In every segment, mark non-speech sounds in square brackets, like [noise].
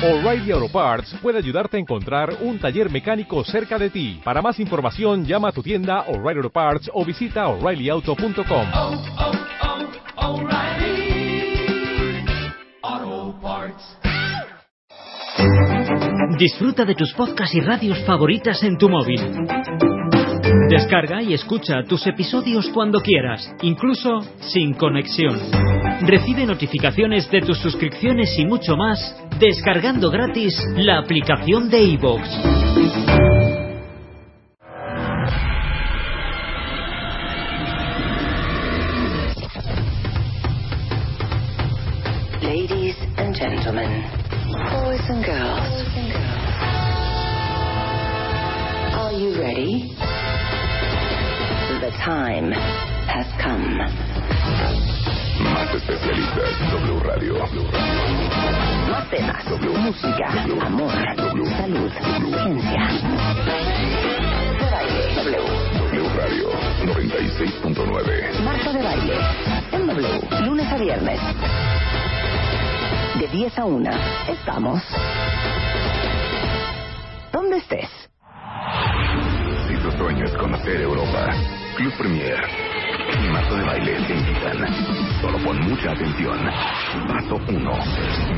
O'Reilly Auto Parts puede ayudarte a encontrar un taller mecánico cerca de ti. Para más información, llama a tu tienda O'Reilly Auto Parts o visita oreillyauto.com. oh, oh, Parts. Disfruta de tus podcasts y radios favoritas en tu móvil. Descarga y escucha tus episodios cuando quieras, incluso sin conexión. Recibe notificaciones de tus suscripciones y mucho más descargando gratis la aplicación de iVoox. Ladies and gentlemen, boys and girls, are you ready? Time has come. Más especialistas, W Radio. Más temas, música, amor, salud, ciencia. De baile, W. W Radio 96.9. Marta de baile, en W, lunes a viernes. De 10 a 1, estamos. ¿Dónde estés? Si tu sueño es conocer Europa, Club Premier y Marta de Baile te invitan. Solo pon mucha atención. Paso 1.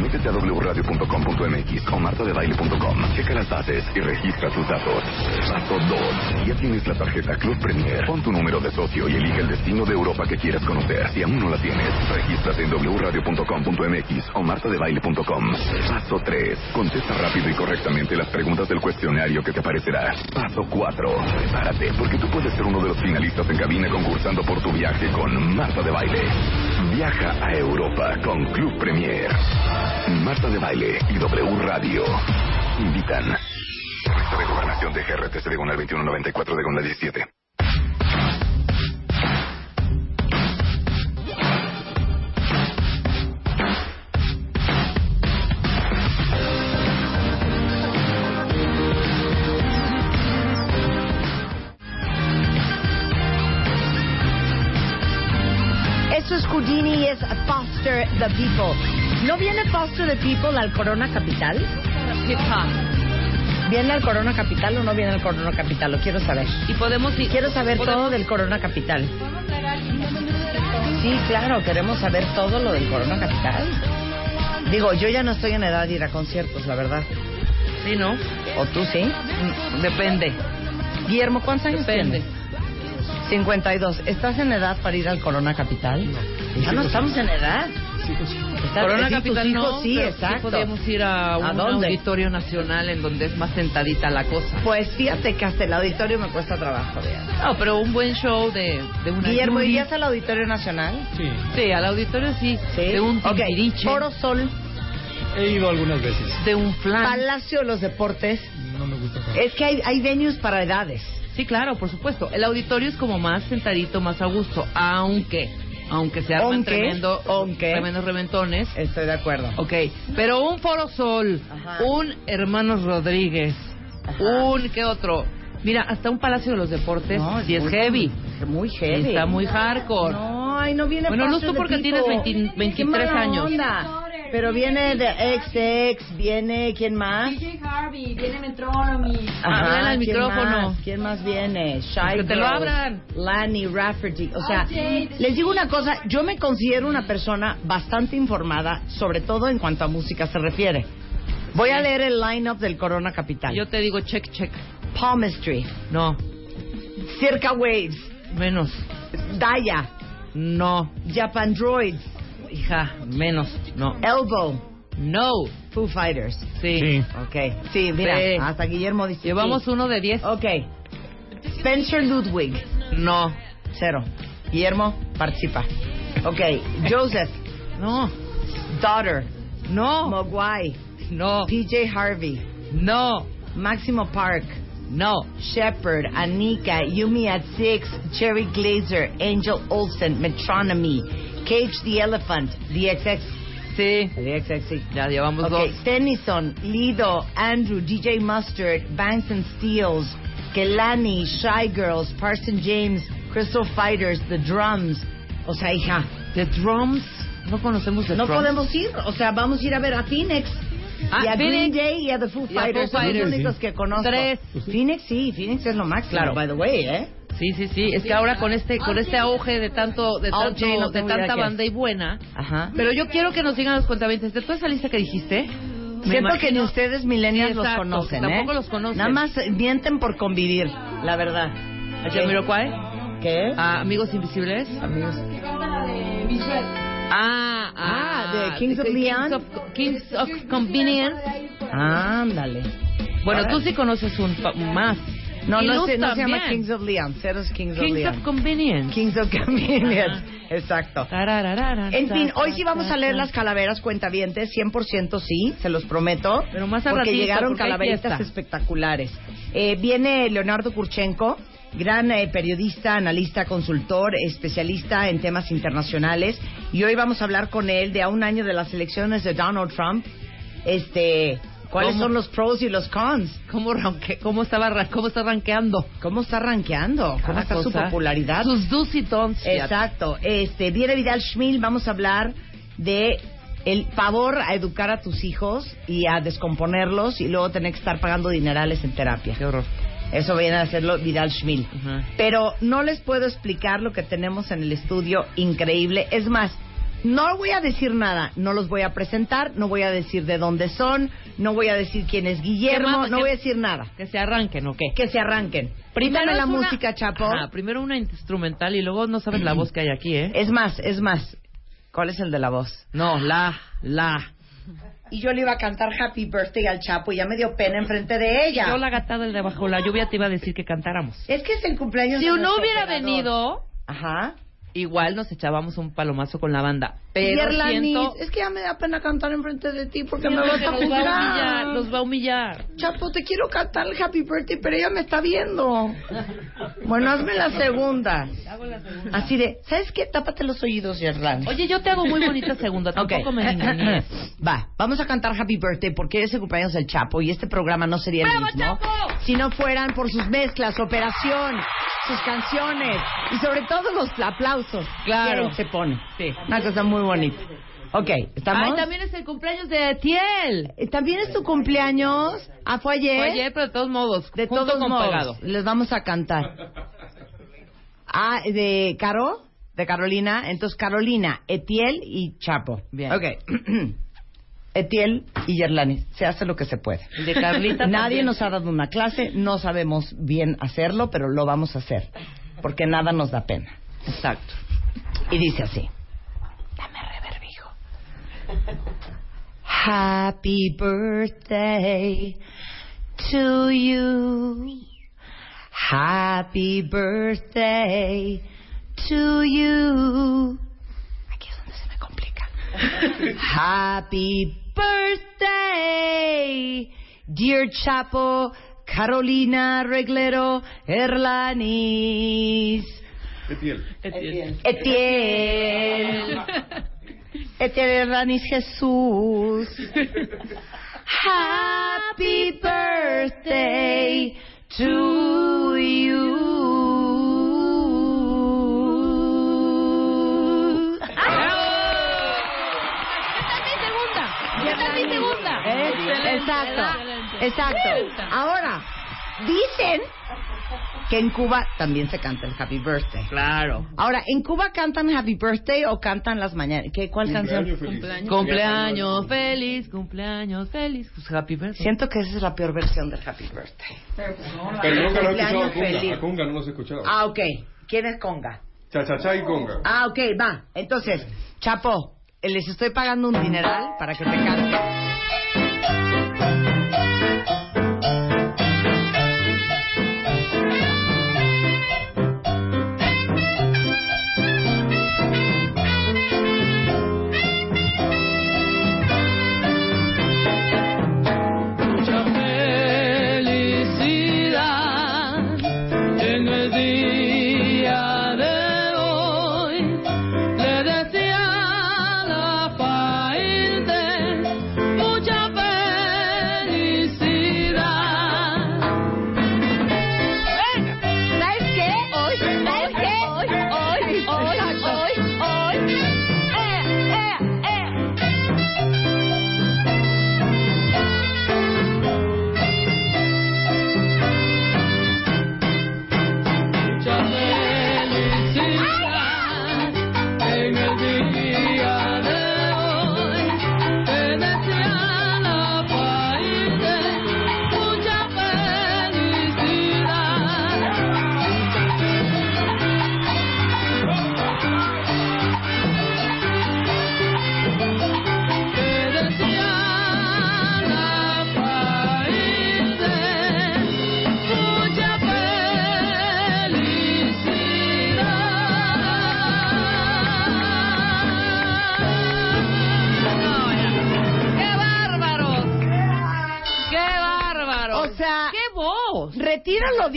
Métete a wradio.com.mx o martadebaile.com. Checa las bases y registra tus datos. Paso 2. Ya tienes la tarjeta Club Premier. Pon tu número de socio y elige el destino de Europa que quieras conocer. Si aún no la tienes, regístrate en wradio.com.mx o martadebaile.com. Paso 3. Contesta rápido y correctamente las preguntas del cuestionario que te aparecerá. Paso 4. Prepárate, porque tú puedes ser uno de los finalistas en cabina concursando por tu viaje con Marta de Baile. Viaja a Europa con Club Premier. Marta de Baile y W Radio. Invitan. Revista de Gobernación de GRTC diagonal 2194 diagonal 17. Foster the People. ¿No viene Foster the People al Corona Capital? ¿Viene al Corona Capital o no viene al Corona Capital? Lo quiero saber. Y podemos ir. Quiero saber podemos- todo del Corona Capital. Sí, claro, queremos saber todo lo del Corona Capital. Digo, yo ya no estoy en edad de ir a conciertos, la verdad. Sí, ¿no? ¿O tú sí? Mm, Depende. Guillermo, ¿cuántos años Depende. tienes? 52. ¿Estás en edad para ir al Corona Capital? Ya no estamos en edad. Estás- Corona sí, Capital hijos no, sí, pero exacto. podemos ir a un dónde? auditorio nacional en donde es más sentadita la cosa. Pues fíjate que hasta el auditorio me cuesta trabajo. Diana. No, pero un buen show de, de una Guillermo, Yuri. ¿irías al auditorio nacional? Sí, al auditorio sí. Sí. De un Ok, timbiriche, Foro Sol, He ido algunas veces. de un flan. Palacio de los Deportes. No me gusta tanto. Es que hay, hay venues para edades. Sí, claro, por supuesto. El auditorio es como más sentadito, más a gusto, aunque aunque se arman Aunque, tremendo, aunque. tremendos reventones. Estoy de acuerdo. Ok, pero un Foro Sol, Ajá. un Hermanos Rodríguez, Ajá. un ¿qué otro? Mira, hasta un Palacio de los Deportes, No, si es muy- heavy. Muy heavy. Está muy hardcore. No, ay, no viene Bueno, no tú porque tienes 20 Qué 23 mala años. onda. Pero viene de XX, viene, ¿quién más? Harvey, viene Metronomy. Háblale al ¿quién micrófono. más? ¿Quién más viene? Shy Que te lo abran. Lanny Rafferty. O sea, Jade. les digo una cosa, yo me considero una persona bastante informada, sobre todo en cuanto a música se refiere. Voy a leer el line-up del Corona Capital. Yo te digo check, check. Palmistry, No, Circa Waves, menos. Daya, No, Japan Droids, hija, menos. No. Elbow, No. Foo Fighters. Sí. Ok, sí, mira, Sí. hasta Guillermo dice Llevamos sí. uno de 10. Ok, Spencer Ludwig, No. cero. Guillermo, participa. Ok, Joseph, [laughs] No. Daughter, No. Mogwai, No. PJ Harvey, No. Maximo Park, No. Shepard, Anika, Yumi at Six, Cherry Glazer, Angel Olsen, Metronomy, Cage the Elephant, DXX, Sí. DXX, sí. Ya llevamos Ok, dos. Tennyson, Lido, Andrew, DJ Mustard, Banks and Steels, Kelani, Shy Girls, Parson James, Crystal Fighters, The Drums. O sea, hija, The Drums. No conocemos The no Drums. podemos ir. O sea, vamos a ir a ver a Phoenix. Ah, y a Green Phoenix. Day y a The Foo a Fighters. Son los únicos que conozco. Tres. Phoenix sí, Phoenix es lo máximo, Claro. by the way, ¿eh? Sí, sí, sí. Es que ahora con este con este auge de tanto de tanto no de tanta qué banda y buena. Ajá. Pero yo quiero que nos digan los cuentavientes de toda esa lista que dijiste. me Siento que ni imagino- ustedes millennials Sí, los conocen, tampoco ¿eh? los conocen. Nada más mienten por convivir, la verdad. ¿A Jamiroquai? ¿Qué? ¿A Amigos Invisibles? Amigos. Ah, Ah, de Kings of Kings Leon. of, Kings of Convenience. Ándale. Bueno, Ahora- tú sí conoces un más. No, Y no, Luz se, no se llama también. Kings of Leon, cero es Kings, of Kings Leon. of Convenience. Kings of Convenience, exacto. Tarararara, En fin, hoy sí vamos a leer las calaveras cuentavientes, 100% sí, se los prometo. Pero más al Porque ratito, llegaron porque hay calaveritas fiesta. espectaculares. Eh, viene Leonardo Kurchenko, gran eh, periodista, analista, consultor, especialista en temas internacionales. Y hoy vamos a hablar con él de a un año de las elecciones de Donald Trump. Este, ¿Cuáles ¿Cómo? son los pros y los cons? ¿Cómo, ranque- cómo, estaba, ra- ¿Cómo está rankeando? ¿Cómo está rankeando? ¿Cómo Cada está su popularidad? Sus do's y don'ts. Exacto. Este, viene Vidal Schmil, vamos a hablar de el pavor a educar a tus hijos y a descomponerlos y luego tener que estar pagando dinerales en terapia. Qué horror. Eso viene a hacerlo Vidal Schmil. Pero no les puedo explicar lo que tenemos en el estudio increíble. Es más, no voy a decir nada, no los voy a presentar, no voy a decir de dónde son, no voy a decir quién es Guillermo, no ¿Qué- voy a decir nada. Que se arranquen, ¿o qué? Que se arranquen. Primero la una- música, Chapo. Ajá, primero una instrumental y luego no sabes la voz que hay aquí, ¿eh? Es más, es más. ¿Cuál es el de la voz? No, la, la. Y yo le iba a cantar Happy Birthday al Chapo y ya me dio pena enfrente de ella. Yo la gatada del de bajo la lluvia te iba a decir que cantáramos. Es que es el cumpleaños Si de no nuestro hubiera operador. venido, Ajá. Igual nos echábamos un palomazo con la banda. Pero Yerlanis, siento... es que ya me da pena cantar enfrente de ti porque me vas a nos va a humillar, nos va a humillar. Chapo, te quiero cantar el Happy Birthday, pero ella me está viendo. Bueno, hazme la segunda. Así de, ¿sabes qué? Tápate los oídos, Yerlanis. Oye, yo te hago muy bonita segunda, [laughs] tampoco me [laughs] ningunees. Va, vamos a cantar Happy Birthday porque es el cumpleaños del Chapo y este programa no sería el ¡Bravo, mismo Chapo! si no fueran por sus mezclas, operación, sus canciones y sobre todo los aplausos Claro. se pone. Sí. Una cosa muy bonita. Ok, ¿estamos? Ay, también es el cumpleaños de Tiel. Eh, ¿También es tu cumpleaños? Ah, fue ayer. Fue ayer, pero de todos modos, De junto todos con modos, pegado. les vamos a cantar. Ah, de Caro, de Carolina. Entonces, Carolina, Etiel y Chapo. Bien. Ok. [clears throat] Etiel y Yerlani. Se hace lo que se puede. De Carlita [laughs] Nadie también. nos ha dado una clase, no sabemos bien hacerlo, pero lo vamos a hacer. Porque nada nos da pena. Exacto. Y dice así. Dame reverb, hijo. [laughs] Happy birthday to you. Happy birthday to you. Aquí es donde se me complica. [laughs] [laughs] Happy birthday, dear Chapo, Carolina Reglero, Erlanis. Etiel. Etiel. Etiel Erlanis Jesús. Happy birthday to you. ¡Esta es mi segunda! Es- Exacto, exacto. Ahora, dicen que en Cuba también se canta el Happy Birthday. Claro. Ahora, ¿en Cuba cantan Happy Birthday o cantan las mañanas? ¿Qué, ¿Cuál canción? Cumpleaños feliz, cumpleaños feliz. Pues happy birthday. Siento que esa es la peor versión del Happy Birthday. Pero nunca lo he escuchado Cumpleaños a Conga. feliz. A Conga no los he escuchado. Ah, ok. ¿Quién es Conga? Cha cha cha y Conga. Ah, ok, va. Entonces, Chapo, les estoy pagando un dineral para que te cante.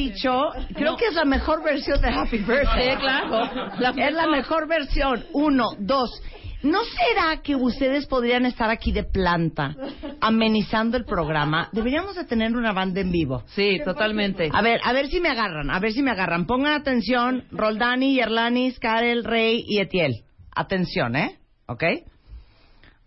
Dicho. Creo que es la mejor versión de Happy Birthday. Sí, claro. La es la mejor versión. Uno, dos. ¿No será que ustedes podrían estar aquí de planta, amenizando el programa? Deberíamos de tener una banda en vivo. Sí, totalmente. A ver, a ver si me agarran, a ver si me agarran. Pongan atención, Roldani, Yerlanis, Karel, Rey y Etiel. Atención, ¿eh? ¿Ok?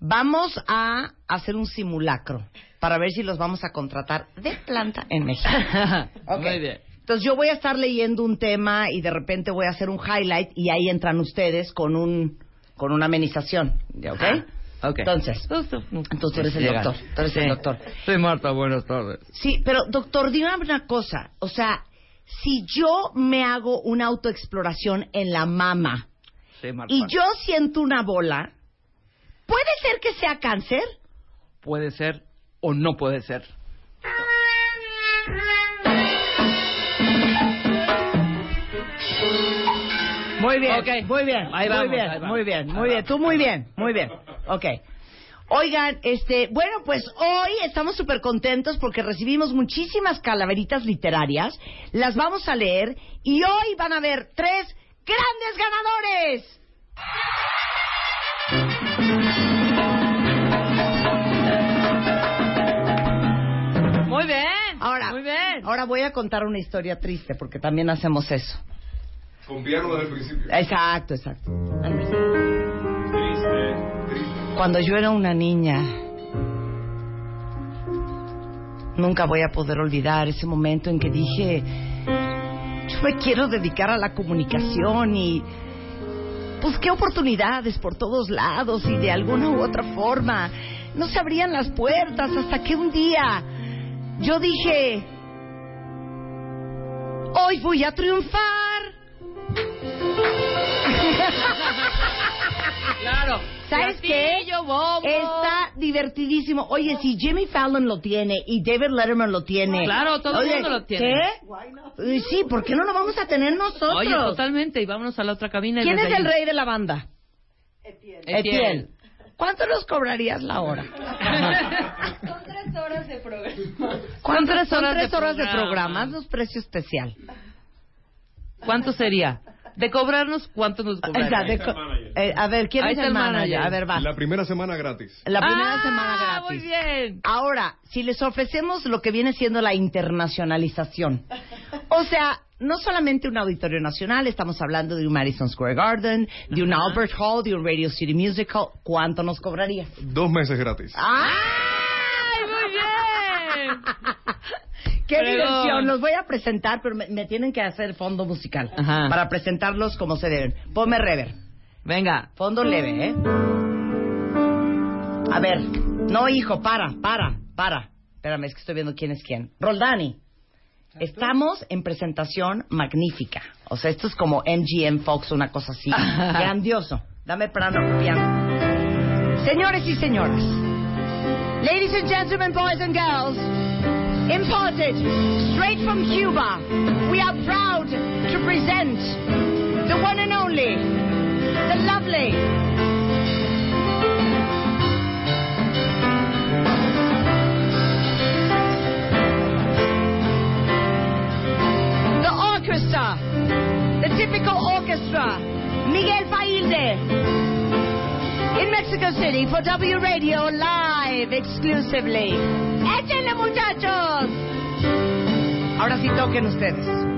Vamos a hacer un simulacro para ver si los vamos a contratar de planta en México. [laughs] Muy bien. Entonces yo voy a estar leyendo un tema y de repente voy a hacer un highlight y ahí entran ustedes con un con una amenización, ¿ok? Ok. Entonces, entonces tú eres el doctor, tú eres el Sí. doctor. Soy Marta, buenas tardes. Sí, pero doctor, dime una cosa, o sea, si yo me hago una autoexploración en la mama Sí, Marta. y yo siento una bola, ¿puede ser que sea cáncer? Puede ser o no puede ser. Muy bien, Ok. muy bien, Ahí muy vamos, bien, ahí muy bien, muy bien, tú muy bien, muy bien, ok. Oigan, este, bueno, pues hoy estamos súper contentos porque recibimos muchísimas calaveritas literarias, las vamos a leer y hoy van a haber tres grandes ganadores. Muy bien. Ahora, Muy bien. ahora voy a contar una historia triste porque también hacemos eso. Con piano desde el principio. Exacto, exacto. Triste, triste. Cuando yo era una niña, nunca voy a poder olvidar ese momento en que dije, yo me quiero dedicar a la comunicación y busqué oportunidades por todos lados y de alguna u otra forma no se abrían las puertas hasta que un día yo dije, hoy voy a triunfar. Claro. ¿Sabes qué? Está divertidísimo. Oye, si Jimmy Fallon lo tiene y David Letterman lo tiene. Claro, todo el mundo lo tiene. ¿Qué? Eh, Sí, ¿por qué no lo vamos a tener nosotros? Oye, totalmente. Y vámonos a la otra cabina. y ¿Quién es el rey de la banda? Etiel. ¿Cuánto nos cobrarías la hora? [laughs] Son tres horas de programa. ¿Cuánto tres son horas tres de horas de programa. programa? Haznos precio especial. ¿Cuánto sería? De cobrarnos, ¿cuánto nos O sea, cobrarían? de co- eh, a ver, ¿quién Ahí es está el el manager? manager. A ver, va. La primera semana gratis. La primera Ah, semana gratis. Muy bien. Ahora, si les ofrecemos lo que viene siendo la internacionalización, o sea, no solamente un auditorio nacional, estamos hablando de un Madison Square Garden, de un Albert Hall, de un Radio City Music Hall, ¿cuánto nos cobrarías? Dos meses gratis. ¡Ay, muy bien! [laughs] ¡Qué Fregón. diversión! Los voy a presentar, pero me, me tienen que hacer fondo musical Ajá. para presentarlos como se deben. Ponme rever. Venga. Fondo leve, ¿eh? A ver, no, hijo, para, para, para. Espérame, es que estoy viendo quién es quién. Roldani. Estamos en presentación magnífica. O sea, esto es como MGM Fox, una cosa así. Grandioso. Dame piano, piano. Señores y señoras, ladies and gentlemen, boys and girls, imported straight from Cuba, we are proud to present the one and only, the lovely, the orchestra, the typical orchestra, Miguel Failde, in Mexico City for W Radio live exclusively. ¡Échenle, muchachos! Ahora sí toquen ustedes.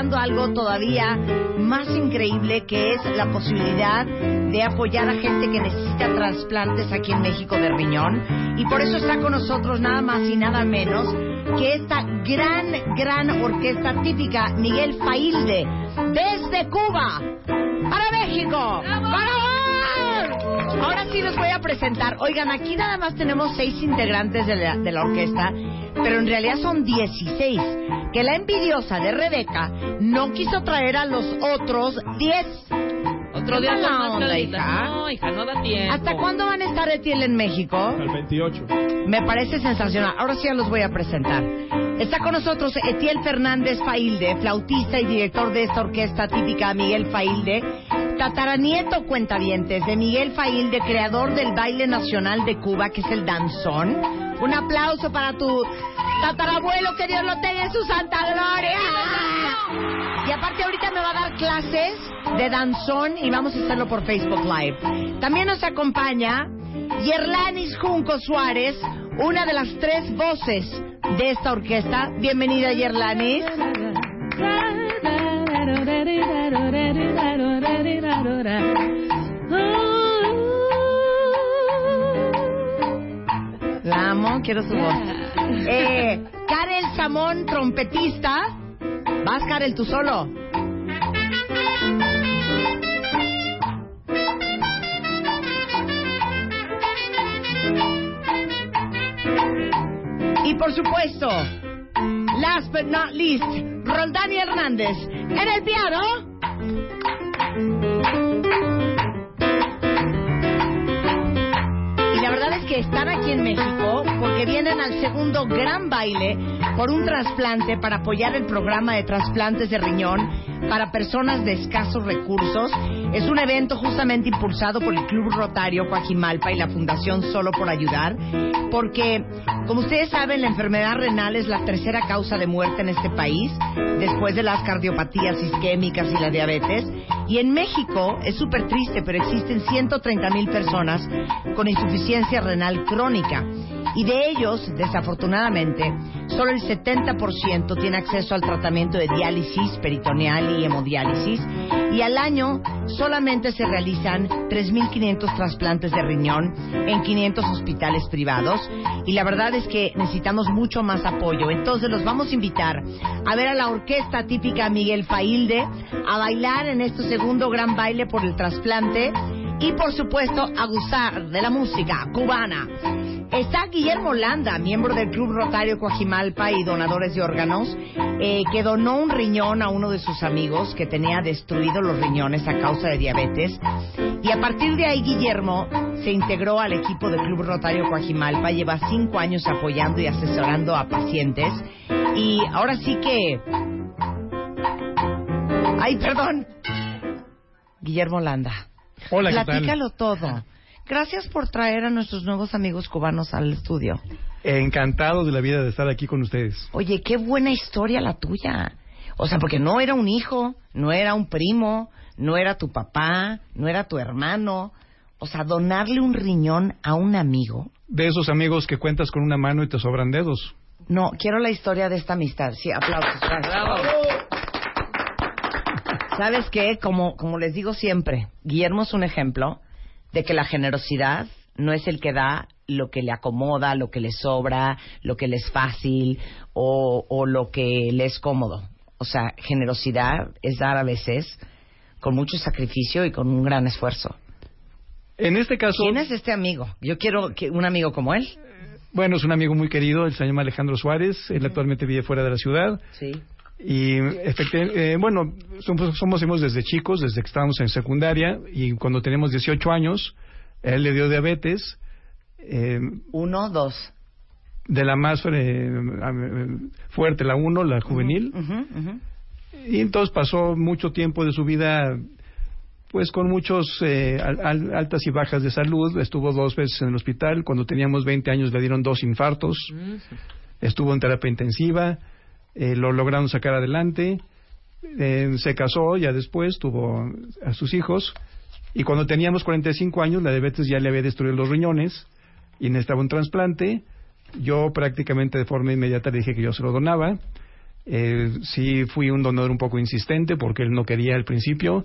Celebrando algo todavía más increíble que es la posibilidad de apoyar a gente que necesita trasplantes aquí en México de riñón. Y por eso está con nosotros nada más y nada menos que esta gran, gran orquesta típica Miguel Failde desde Cuba para México. ¡Vamos! Ahora sí los voy a presentar. Oigan, aquí nada más tenemos seis integrantes de la, de la orquesta, pero en realidad son 16. Que la envidiosa de Rebeca no quiso traer a los otros 10. Otro día ¿Qué con mala más onda, hija? No, hija, no da tiempo. ¿Hasta cuándo van a estar Etiel en México? El 28. Me parece sensacional. Ahora sí ya los voy a presentar. Está con nosotros Etiel Fernández Failde, flautista y director de esta orquesta típica Miguel Failde. Tataranieto Cuentavientes de Miguel Failde, creador del baile nacional de Cuba, que es el danzón. Un aplauso para tu tatarabuelo, que Dios lo tenga en su santa gloria. Y aparte ahorita me va a dar clases de danzón y vamos a hacerlo por Facebook Live. También nos acompaña Yerlanis Junco Suárez, una de las tres voces de esta orquesta. Bienvenida Yerlanis. La amo, quiero su voz. Eh, Karel Samón, trompetista. Vas, Karel, tú solo. Y por supuesto, last but not least, Roldani Hernández en el piano. Que están aquí en México porque vienen al segundo gran baile por un trasplante para apoyar el programa de trasplantes de riñón para personas de escasos recursos. Es un evento justamente impulsado por el Club Rotario Coajimalpa y la Fundación Solo por Ayudar, porque, como ustedes saben, la enfermedad renal es la tercera causa de muerte en este país, después de las cardiopatías isquémicas y la diabetes. Y en México es súper triste, pero existen 130 mil personas con insuficiencia renal crónica. Y de ellos, desafortunadamente, solo el 70% tiene acceso al tratamiento de diálisis peritoneal y hemodiálisis. Y al año solamente se realizan 3.500 trasplantes de riñón en 500 hospitales privados. Y la verdad es que necesitamos mucho más apoyo. Entonces los vamos a invitar a ver a la orquesta típica Miguel Failde, a bailar en este segundo gran baile por el trasplante y por supuesto a gustar de la música cubana. Está Guillermo Landa, miembro del Club Rotario Coajimalpa y donadores de órganos, eh, que donó un riñón a uno de sus amigos que tenía destruidos los riñones a causa de diabetes. Y a partir de ahí Guillermo se integró al equipo del Club Rotario Coajimalpa, lleva cinco años apoyando y asesorando a pacientes. Y ahora sí que... Ay, perdón. Guillermo Landa. Hola, ¿qué tal? Platícalo todo. Gracias por traer a nuestros nuevos amigos cubanos al estudio. Encantado de la vida de estar aquí con ustedes. Oye, qué buena historia la tuya. O sea, porque no era un hijo, no era un primo, no era tu papá, no era tu hermano. O sea, donarle un riñón a un amigo. De esos amigos que cuentas con una mano y te sobran dedos. No, quiero la historia de esta amistad. Sí, aplausos. gracias. ¿Sabes qué? Como, como les digo siempre, Guillermo es un ejemplo de que la generosidad no es el que da lo que le acomoda, lo que le sobra, lo que le es fácil o, o lo que le es cómodo. O sea, generosidad es dar a veces con mucho sacrificio y con un gran esfuerzo. En este caso, ¿Quién es este amigo? Yo quiero que un amigo como él. bueno, es un amigo muy querido, él se llama Alejandro Suárez, él actualmente vive fuera de la ciudad. Sí. Y efectivamente, eh, bueno, somos, somos desde chicos, desde que estábamos en secundaria, y cuando teníamos 18 años, él le dio diabetes, eh, Uno, dos. de la más eh, fuerte, la 1, la juvenil, y entonces pasó mucho tiempo de su vida pues con muchos eh, al- al- altas y bajas de salud, estuvo dos veces en el hospital, cuando teníamos 20 años le dieron dos infartos, estuvo en terapia intensiva, eh, lo lograron sacar adelante, eh, se casó, ya después tuvo a sus hijos, y cuando teníamos 45 años la diabetes ya le había destruido los riñones y necesitaba un trasplante. Yo prácticamente de forma inmediata le dije que yo se lo donaba. Eh, sí fui un donador un poco insistente porque él no quería al principio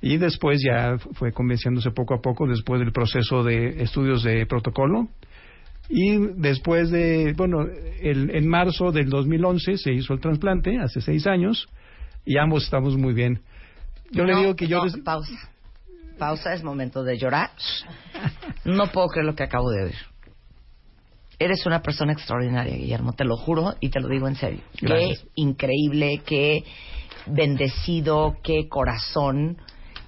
y después ya fue convenciéndose poco a poco después del proceso de estudios de protocolo. Y después de, bueno, el- en marzo del 2011 se hizo el trasplante, hace seis años, y ambos estamos muy bien. Yo le digo que yo... no, Pausa. Pausa, es momento de llorar. [laughs] No puedo creer lo que acabo de oír. Eres una persona extraordinaria, Guillermo, te lo juro y te lo digo en serio. Gracias. Qué increíble, qué bendecido, qué corazón.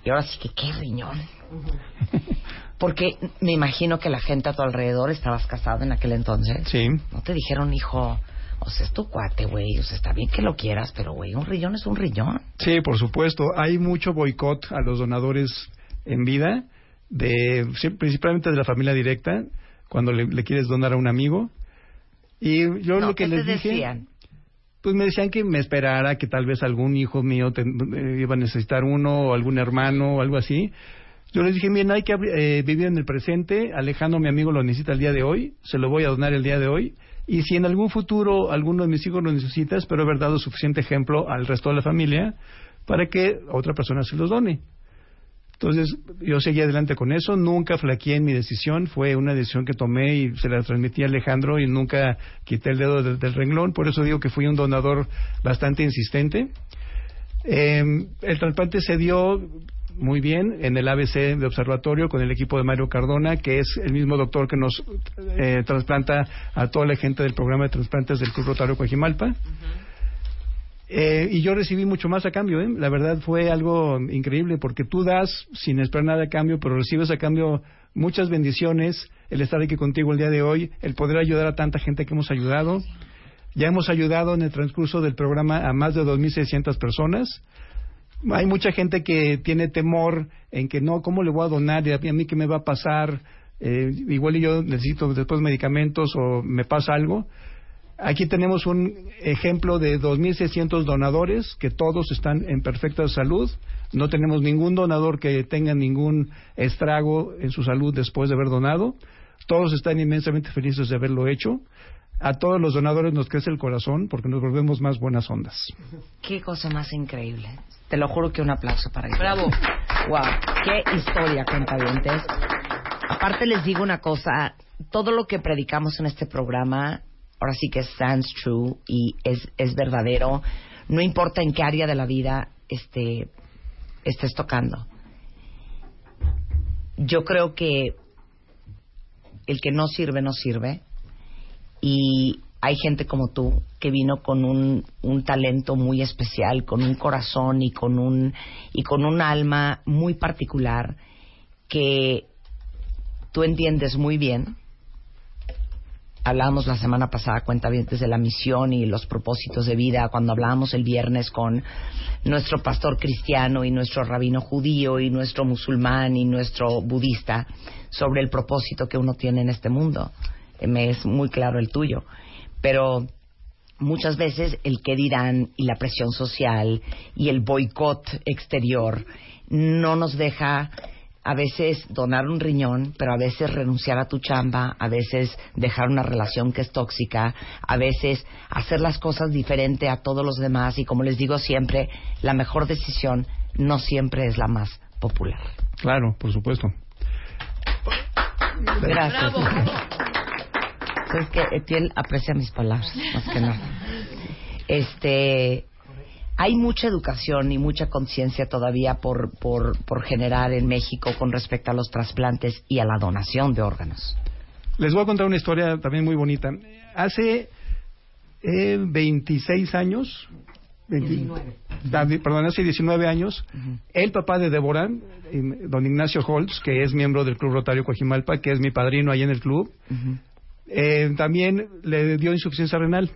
Y ahora sí que qué riñón. [laughs] Porque me imagino que la gente a tu alrededor estabas casado en aquel entonces. Sí. No te dijeron, hijo, o sea, es tu cuate, güey. O sea, está bien que lo quieras, pero, güey, un riñón es un riñón. Sí, por supuesto. Hay mucho boicot a los donadores en vida, de, principalmente de la familia directa, cuando le, le quieres donar a un amigo. Y yo No, lo que ¿qué les te dije, decían? pues me decían que me esperara, que tal vez algún hijo mío te- eh, iba a necesitar uno, o algún hermano, o algo así. Yo les dije, miren, hay que eh, vivir en el presente. Alejandro, mi amigo, lo necesita el día de hoy. Se lo voy a donar el día de hoy. Y si en algún futuro alguno de mis hijos lo necesita, espero haber dado suficiente ejemplo al resto de la familia para que otra persona se los done. Entonces, yo seguí adelante con eso, nunca flaqueé en mi decisión, fue una decisión que tomé y se la transmití a Alejandro y nunca quité el dedo del, renglón, por eso digo que fui un donador bastante insistente. Eh, el trasplante se dio muy bien en el ABC de observatorio con el equipo de Mario Cardona, que es el mismo doctor que nos eh, trasplanta a toda la gente del programa de trasplantes del Club Rotario Coajimalpa. Eh, y yo recibí mucho más a cambio, ¿eh? La verdad fue algo increíble porque tú das sin esperar nada a cambio, pero recibes a cambio muchas bendiciones, el estar aquí contigo el día de hoy, el poder ayudar a tanta gente que hemos ayudado. Ya hemos ayudado en el transcurso del programa a más de 2.600 personas. Hay mucha gente que tiene temor en que no, ¿cómo le voy a donar? ¿Y a mí, qué me va a pasar? Eh, igual yo necesito después medicamentos o me pasa algo. Aquí tenemos un ejemplo de 2.600 donadores que todos están en perfecta salud. No tenemos ningún donador que tenga ningún estrago en su salud después de haber donado. Todos están inmensamente felices de haberlo hecho. A todos los donadores nos crece el corazón porque nos volvemos más buenas ondas. Qué cosa más increíble. Te lo juro que un aplauso para ellos. Bravo. Wow, qué historia, cuentavientes. Aparte les digo una cosa, todo lo que predicamos en este programa, ahora sí que stands true y es, es verdadero. No importa en qué área de la vida este, estés tocando. Yo creo que el que no sirve, no sirve. Y hay gente como tú que vino con un, talento muy especial, con un corazón y con un, y con un alma muy particular que tú entiendes muy bien. Hablábamos la semana pasada, cuenta bien, de la misión y los propósitos de vida, cuando hablábamos el viernes con nuestro pastor cristiano y nuestro rabino judío y nuestro musulmán y nuestro budista sobre el propósito que uno tiene en este mundo. Me es muy claro el tuyo. Pero muchas veces el qué dirán y la presión social y el boicot exterior no nos deja a veces donar un riñón, pero a veces renunciar a tu chamba, a veces dejar una relación que es tóxica, a veces hacer las cosas diferente a todos los demás y como les digo siempre, la mejor decisión no siempre es la más popular. Claro, por supuesto. Gracias. Bravo. Es que Etiel aprecia mis palabras, más que nada. Este, hay mucha educación y mucha conciencia todavía por, por, por generar en México con respecto a los trasplantes y a la donación de órganos. Les voy a contar una historia también muy bonita. Hace eh, 26 años, 20 David- perdón, hace 19 años, el papá de Débora, don Ignacio Holtz, que es miembro del Club Rotario Coajimalpa, que es mi padrino ahí en el club, eh, también le dio insuficiencia renal.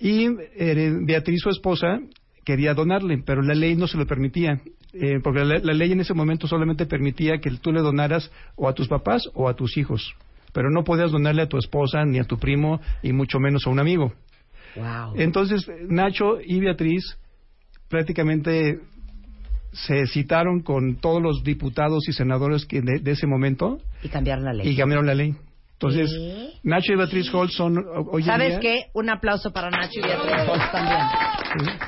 Y eh, Beatriz, su esposa, quería donarle, pero la ley no se lo permitía. eh, porque la, la ley en ese momento solamente permitía que tú le donaras o a tus papás o a tus hijos. Pero no podías donarle a tu esposa, ni a tu primo, y mucho menos a un amigo. Wow. Entonces, Nacho y Beatriz prácticamente se citaron con todos los diputados y senadores que de, de ese momento Y cambiaron la ley. y cambiaron la ley. Entonces, ¿Sí? Nacho y Beatriz Holt son hoy en ¿Sabes día- qué? Un aplauso para Nacho y Beatriz Holtz también.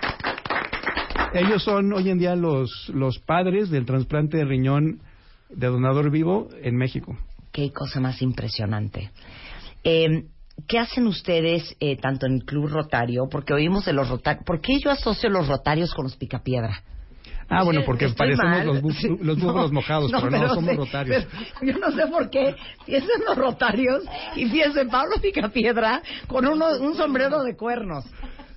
Ellos son hoy en día los, los padres del trasplante de riñón de donador vivo en México. Qué cosa más impresionante. Eh, ¿Qué hacen ustedes eh, tanto en el Club Rotario? Porque oímos de los rotarios. ¿Por qué yo asocio los rotarios con los picapiedra? Ah, bueno, porque Estoy parecemos mal. los, bu- Sí, los búfalos no, mojados, pero no, pero somos sé, rotarios. yo no sé por qué pienso en los rotarios y pienso en Pablo Picapiedra con uno, un sombrero de cuernos.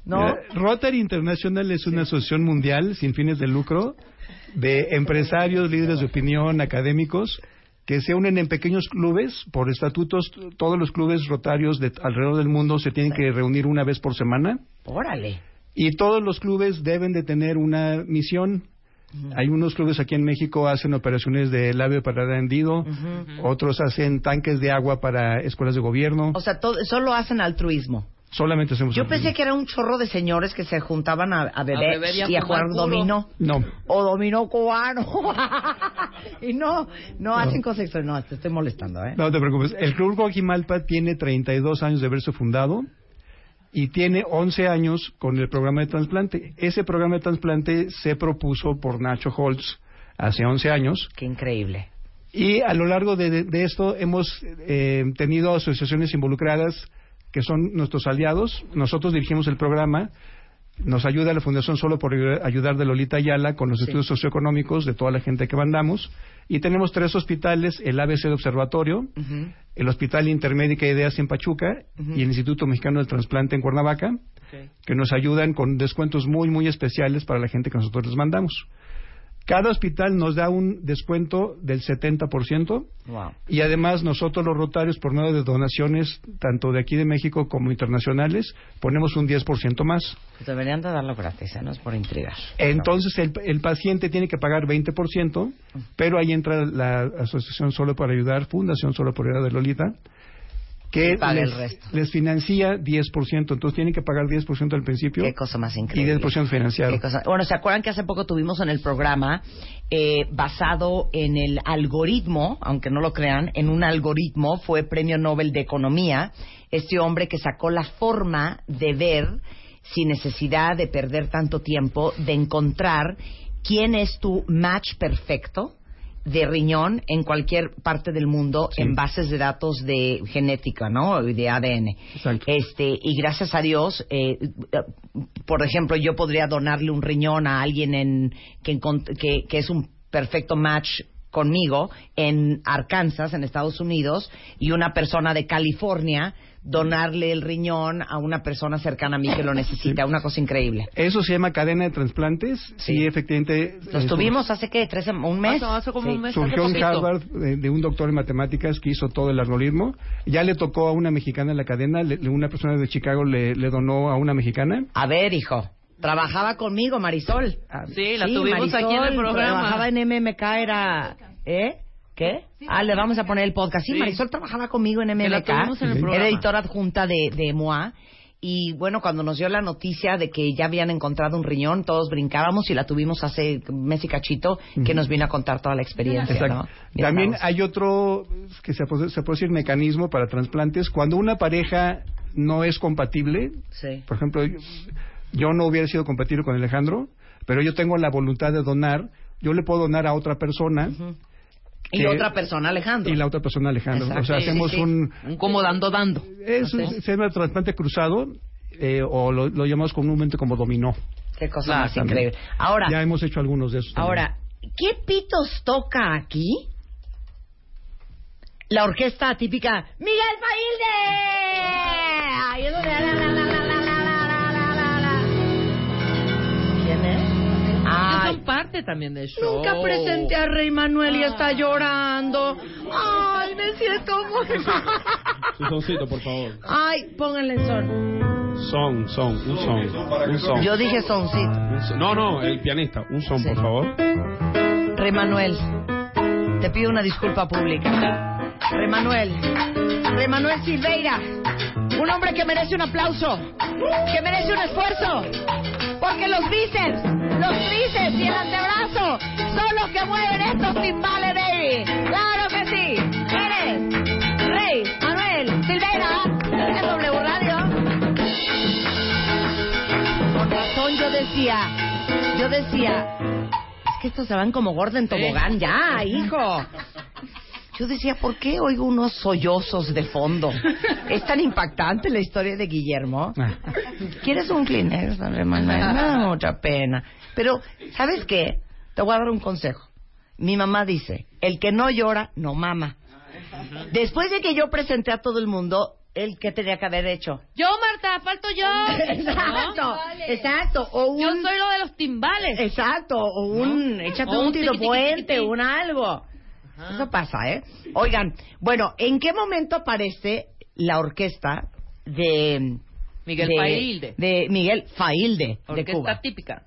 ¿No? Mira, Rotary International es una asociación mundial sin fines de lucro de empresarios, líderes de opinión, académicos que se unen en pequeños clubes por estatutos. Todos los clubes rotarios de alrededor del mundo se tienen que reunir una vez por semana Órale. y todos los clubes deben de tener una misión. Hay unos clubes aquí en México hacen operaciones de labio para hendido, otros hacen tanques de agua para escuelas de gobierno. O sea, todo, solo hacen altruismo. Solamente hacemos Yo altruismo. pensé que era un chorro de señores que se juntaban a, a beber, beber y a y a fumar jugar puro. dominó. No. O dominó cubano. [laughs] y no, no hacen cosas extrañas. No, te estoy molestando, ¿eh? No te preocupes. El Club Coajimalpa tiene 32 años de haberse fundado y tiene 11 años con el programa de trasplante. Ese programa de trasplante se propuso por Nacho Holtz hace 11 años Qué increíble. y a lo largo de, de- esto hemos eh, tenido asociaciones involucradas que son nuestros aliados. Nosotros dirigimos el programa. Nos ayuda la Fundación Solo por Ayudar de Lolita Ayala con los Sí. estudios socioeconómicos de toda la gente que mandamos. Y tenemos tres hospitales, el ABC de Observatorio, el Hospital Intermédica Ideas en Pachuca y el Instituto Mexicano del Trasplante en Cuernavaca, que nos ayudan con descuentos muy, muy especiales para la gente que nosotros les mandamos. Cada hospital nos da un descuento del 70% Wow. y además nosotros los rotarios, por medio de donaciones, tanto de aquí de México como internacionales, ponemos un 10% más. Pues deberían de darlo gratis, ¿eh? No es por intrigar. Entonces el, el paciente tiene que pagar 20%, pero ahí entra la Asociación Solo para Ayudar, Fundación Solo para Ayudar de Lolita, que Y paga el les, resto. les financia 10%, entonces tienen que pagar 10% al principio Qué cosa más y increíble. 10% financiado. Cosa- Bueno, ¿se acuerdan que hace poco tuvimos en el programa eh, basado en el algoritmo, aunque no lo crean, en un algoritmo, fue Premio Nobel de Economía, este hombre que sacó la forma de ver, sin necesidad de perder tanto tiempo, de encontrar quién es tu match perfecto de riñón en cualquier parte del mundo Sí. en bases de datos de genética, ¿no? Y de ADN. Exacto. Este, y gracias a Dios, eh, por ejemplo, yo podría donarle un riñón a alguien en, que, que, que es un perfecto match conmigo en Arkansas, en Estados Unidos, y una persona de California donarle el riñón a una persona cercana a mí que lo [laughs] necesita. Una cosa increíble. Eso se llama cadena de trasplantes. Sí, Sí. efectivamente. Los tuvimos hace que tres, un mes. Hace- hace como Sí. un mes. Surgió en. Harvard de, de un doctor en matemáticas que hizo todo el algoritmo. Ya le tocó a una mexicana en la cadena, le- una persona de Chicago le, le donó a una mexicana. A ver, hijo. Trabajaba conmigo, Marisol. Ah, Sí, la tuvimos aquí en el programa. Trabajaba en MMK, era... ¿Eh? ¿Qué? Ah, le vamos a poner el podcast. Sí, Sí. Marisol trabajaba conmigo en MMK. tuvimos en el. Era editora adjunta de, de MOA. Y bueno, cuando nos dio la noticia de que ya habían encontrado un riñón, todos brincábamos y la tuvimos hace mes y cachito, que nos vino a contar toda la experiencia. Exacto. También vamos. hay otro que se puede, se puede decir mecanismo para trasplantes. Cuando una pareja no es compatible, Sí. por ejemplo, yo, no hubiera sido compatible con Alejandro, pero yo tengo la voluntad de donar, yo le puedo donar a otra persona Y que- otra persona, Alejandro. y la otra persona Alejandro. Exacto. O sea, Sí, sí, hacemos sí. un Un como dando, dando. es se llama trasplante cruzado eh, o lo, lo llamamos comúnmente como dominó. Qué cosa Claro, más también. increíble. Ahora, ya hemos hecho algunos de esos. también. ahora, ¿qué pitos toca aquí? La orquesta típica Miguel Failde. Ay, eso de Ay, son parte también del show. Nunca presenté a Rey Manuel y está llorando. Ay, me siento muy Su soncito, por favor. Ay, pónganle en son. Son, son, un son. Un son. Yo dije soncito. No, no, el pianista. Un son, por favor. Rey Manuel, te pido una disculpa pública. Rey Manuel, Rey Manuel Silveira, un hombre que merece un aplauso, que merece un esfuerzo, porque los bíceps, los tríceps y el antebrazo son los que mueven estos timbales, baby. Claro que sí. Eres Rey Manuel Silveira, en W Radio. Con razón yo decía, yo decía, es que estos se van como gorda en tobogán ya, hijo. Yo decía, ¿por qué oigo unos sollozos de fondo? Es tan impactante la historia de Guillermo. Ah. ¿Quieres un Kleenex, da [laughs] mucha pena. Pero, ¿sabes qué? Te voy a dar un consejo. Mi mamá dice, el que no llora, no mama. Después de que yo presenté a todo el mundo, el que tenía que haber hecho. Yo, Marta, falto yo. Exacto, ¿No? exacto. O un, Yo soy lo de los timbales. Exacto, o un, échate O un, un tiro puente, un algo. Eso pasa, ¿eh? Oigan, bueno, ¿en qué momento aparece la orquesta de Miguel de, Failde. de Miguel Failde de Orquesta Cuba? típica.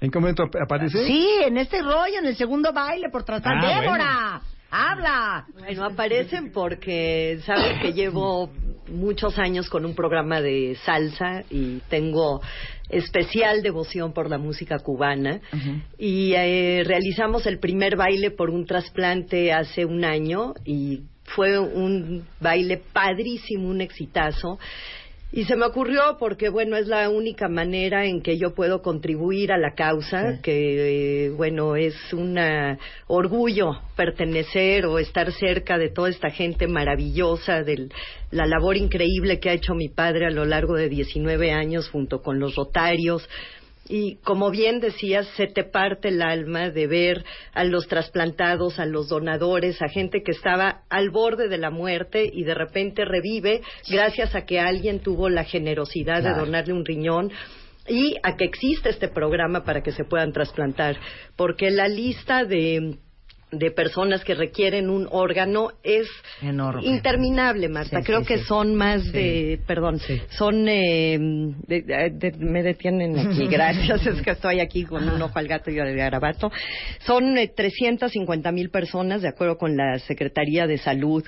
¿En qué momento ap- aparece? Sí, en este rollo, en el segundo baile por tratar. Ah, Débora, habla. Bueno, aparecen porque sabes que llevo muchos años con un programa de salsa y tengo especial devoción por la música cubana y eh, realizamos el primer baile por un trasplante hace un año y fue un baile padrísimo, un exitazo. Y se me ocurrió porque, bueno, es la única manera en que yo puedo contribuir a la causa, que, eh, bueno, es un orgullo pertenecer o estar cerca de toda esta gente maravillosa, de la labor increíble que ha hecho mi padre a lo largo de 19 años junto con los rotarios. Y como bien decías, se te parte el alma de ver a los trasplantados, a los donadores, a gente que estaba al borde de la muerte y de repente revive gracias a que alguien tuvo la generosidad Claro. de donarle un riñón y a que existe este programa para que se puedan trasplantar. Porque la lista de de personas que requieren un órgano es Enorme. interminable, Marta. Sí, Creo sí, que sí. son más de, perdón, son, eh, de- de- me detienen aquí, [laughs] gracias, es que estoy aquí con un ojo al gato y al garabato. Son eh, 350 mil personas, de acuerdo con la Secretaría de Salud,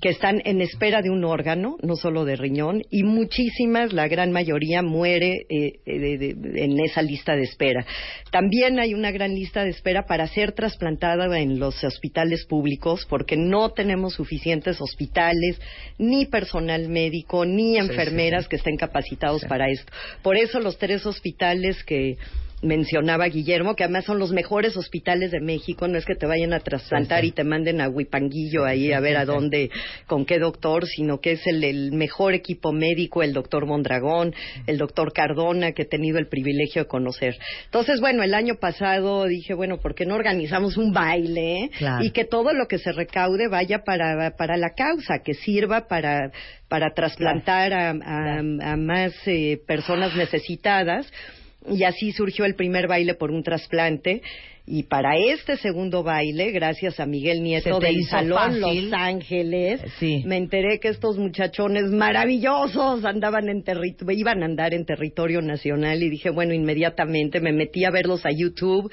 que están en espera de un órgano, no solo de riñón, y muchísimas, la gran mayoría, muere eh, de- de- en esa lista de espera. También hay una gran lista de espera para ser trasplantada en los hospitales públicos, porque no tenemos suficientes hospitales, ni personal médico, ni sí, enfermeras sí. que estén capacitados para esto. Por eso los tres hospitales que mencionaba Guillermo, que además son los mejores hospitales de México, no es que te vayan a trasplantar Sí, sí. y te manden a Huipanguillo ahí a ver a dónde, con qué doctor, sino que es el, el mejor equipo médico, el doctor Mondragón, el doctor Cardona, que he tenido el privilegio de conocer. Entonces, bueno, el año pasado dije, bueno, ¿por qué no organizamos un baile? eh? Claro. Y que todo lo que se recaude vaya para, para la causa, que sirva para, para trasplantar a, a- a más eh, personas necesitadas. Y así surgió el primer baile por un trasplante. Y para este segundo baile, gracias a Miguel Nieto ¿Se te del Salón fácil? Los Ángeles, Sí. me enteré que estos muchachones maravillosos andaban en iban a andar en territorio nacional y dije, bueno, inmediatamente me metí a verlos a YouTube.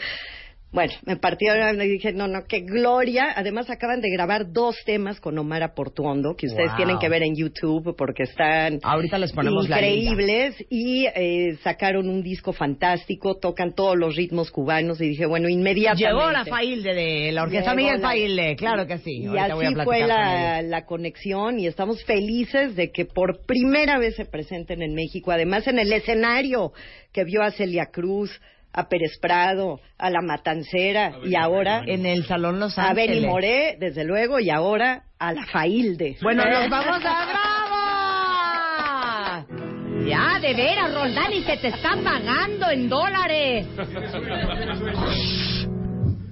Bueno, me partió y dije, no, no, qué gloria. Además, acaban de grabar dos temas con Omar Portuondo, que ustedes Wow. tienen que ver en YouTube porque están Ahorita les ponemos la liga. increíbles. Y eh, sacaron un disco fantástico, tocan todos los ritmos cubanos. Y dije, bueno, inmediatamente. Llegó la Failde de la orquesta Llegó Miguel la- Failde, claro que sí. Y Ahorita voy a así fue la, la conexión y estamos felices de que por primera vez se presenten en México, además en el escenario que vio a Celia Cruz, a Pérez Prado, a La Matancera y ahora en el Salón Los a Ángeles. Benny Moré, desde luego, y ahora a La Failde. Bueno, nos vamos a bravo. Ya, de veras, Roldán, y se te está pagando en dólares.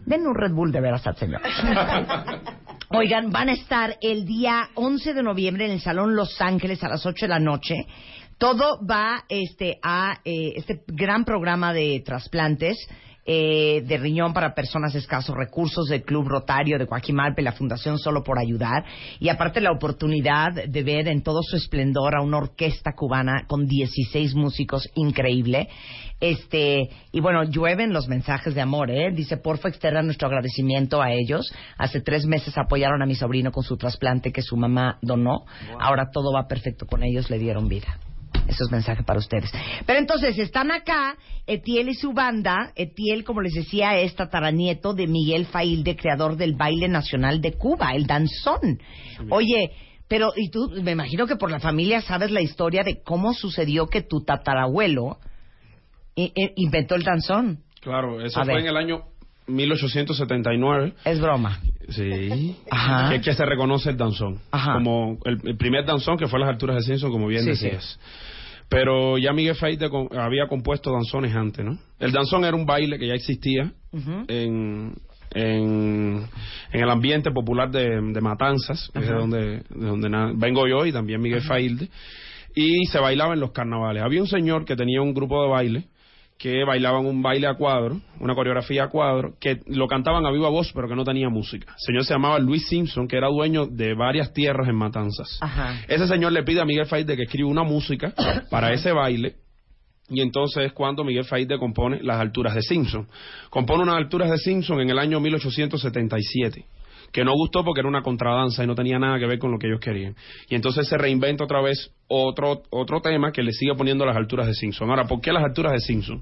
Den un Red Bull de veras al señor. [laughs] Oigan, van a estar el día 11 de noviembre en el Salón Los Ángeles a las 8 de la noche. Todo va este, a eh, este gran programa de trasplantes eh, de riñón para personas de escasos recursos del Club Rotario de Coajimalpa y la Fundación Solo por Ayudar. Y aparte la oportunidad de ver en todo su esplendor a una orquesta cubana con 16 músicos increíble. Este, y bueno, llueven los mensajes de amor, ¿eh? Dice, porfa, externa nuestro agradecimiento a ellos. Hace tres meses apoyaron a mi sobrino con su trasplante que su mamá donó. Ahora todo va perfecto con ellos, le dieron vida. Eso es mensaje para ustedes. Pero entonces están acá Etiel y su banda. Etiel, como les decía, es tataranieto de Miguel Failde, creador del baile nacional de Cuba, el danzón. Oye, pero y tú, me imagino que por la familia sabes la historia de cómo sucedió que tu tatarabuelo i- i- inventó el danzón. Claro, eso A fue ver. en el año 1879. Es broma. Sí. Ajá. Que, que se reconoce el danzón. Ajá. Como el, el primer danzón que fue a las alturas de Simpson, como bien Sí, decías. Pero ya Miguel Faite con- había compuesto danzones antes, ¿no? El danzón era un baile que ya existía en, en, en el ambiente popular de, de Matanzas, que es de donde, de donde na- vengo yo y también Miguel Failde, y se bailaba en los carnavales. Había un señor que tenía un grupo de baile que bailaban un baile a cuadro, una coreografía a cuadro, que lo cantaban a viva voz, pero que no tenía música. El señor se llamaba Luis Simpson, que era dueño de varias tierras en Matanzas. Ajá. Ese señor le pide a Miguel Faide que escriba una música para ese baile. Y entonces es cuando Miguel Faide compone Las alturas de Simpson. Compone unas alturas de Simpson en el año 1877, que no gustó porque era una contradanza y no tenía nada que ver con lo que ellos querían. Y entonces se reinventa otra vez otro, otro tema que le sigue poniendo las alturas de Simpson. Ahora, ¿por qué las alturas de Simpson?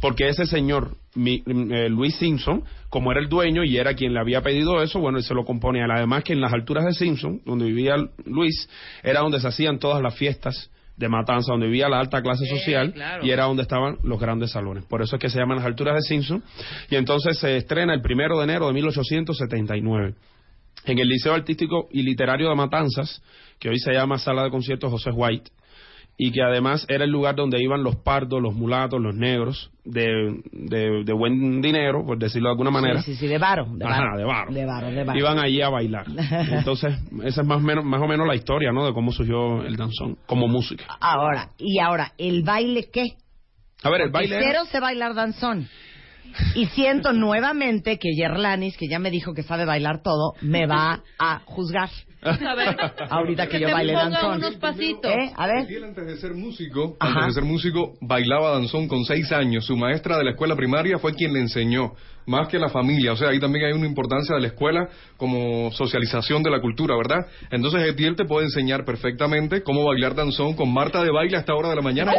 Porque ese señor, mi- eh, Luis Simpson, como era el dueño y era quien le había pedido eso, bueno, él se lo compone. Además que en las alturas de Simpson, donde vivía Luis, era donde se hacían todas las fiestas de Matanza, donde vivía la alta clase social claro. y era donde estaban los grandes salones. Por eso es que se llaman las alturas de Simpson. Y entonces se estrena el primero de enero de 1879 en el Liceo Artístico y Literario de Matanzas, que hoy se llama Sala de Conciertos José White, y que además era el lugar donde iban los pardos, los mulatos, los negros, de, de, de buen dinero, por decirlo de alguna manera. Sí, sí, sí, de varo. De Ajá, varo. de varo. De varo, de varo. Iban allí a bailar. [laughs] Entonces, esa es más o, menos, más o menos la historia, ¿no? De cómo surgió el danzón, como música. Ahora, y ahora, ¿el baile qué? A ver, el Porque baile... era- cero sé bailar danzón. Y siento nuevamente que Yerlanis, que ya me dijo que sabe bailar todo, me va a juzgar. A ver, Ahorita que que yo baile danzón. unos pasitos. ¿Eh? A ver. Él antes de ser músico, Ajá. antes de ser músico, bailaba danzón con seis años. Su maestra de la escuela primaria fue quien le enseñó, más que la familia. O sea, ahí también hay una importancia de la escuela como socialización de la cultura, ¿verdad? Entonces Etiel te puede enseñar perfectamente cómo bailar danzón con Marta de baile hasta hora de la mañana.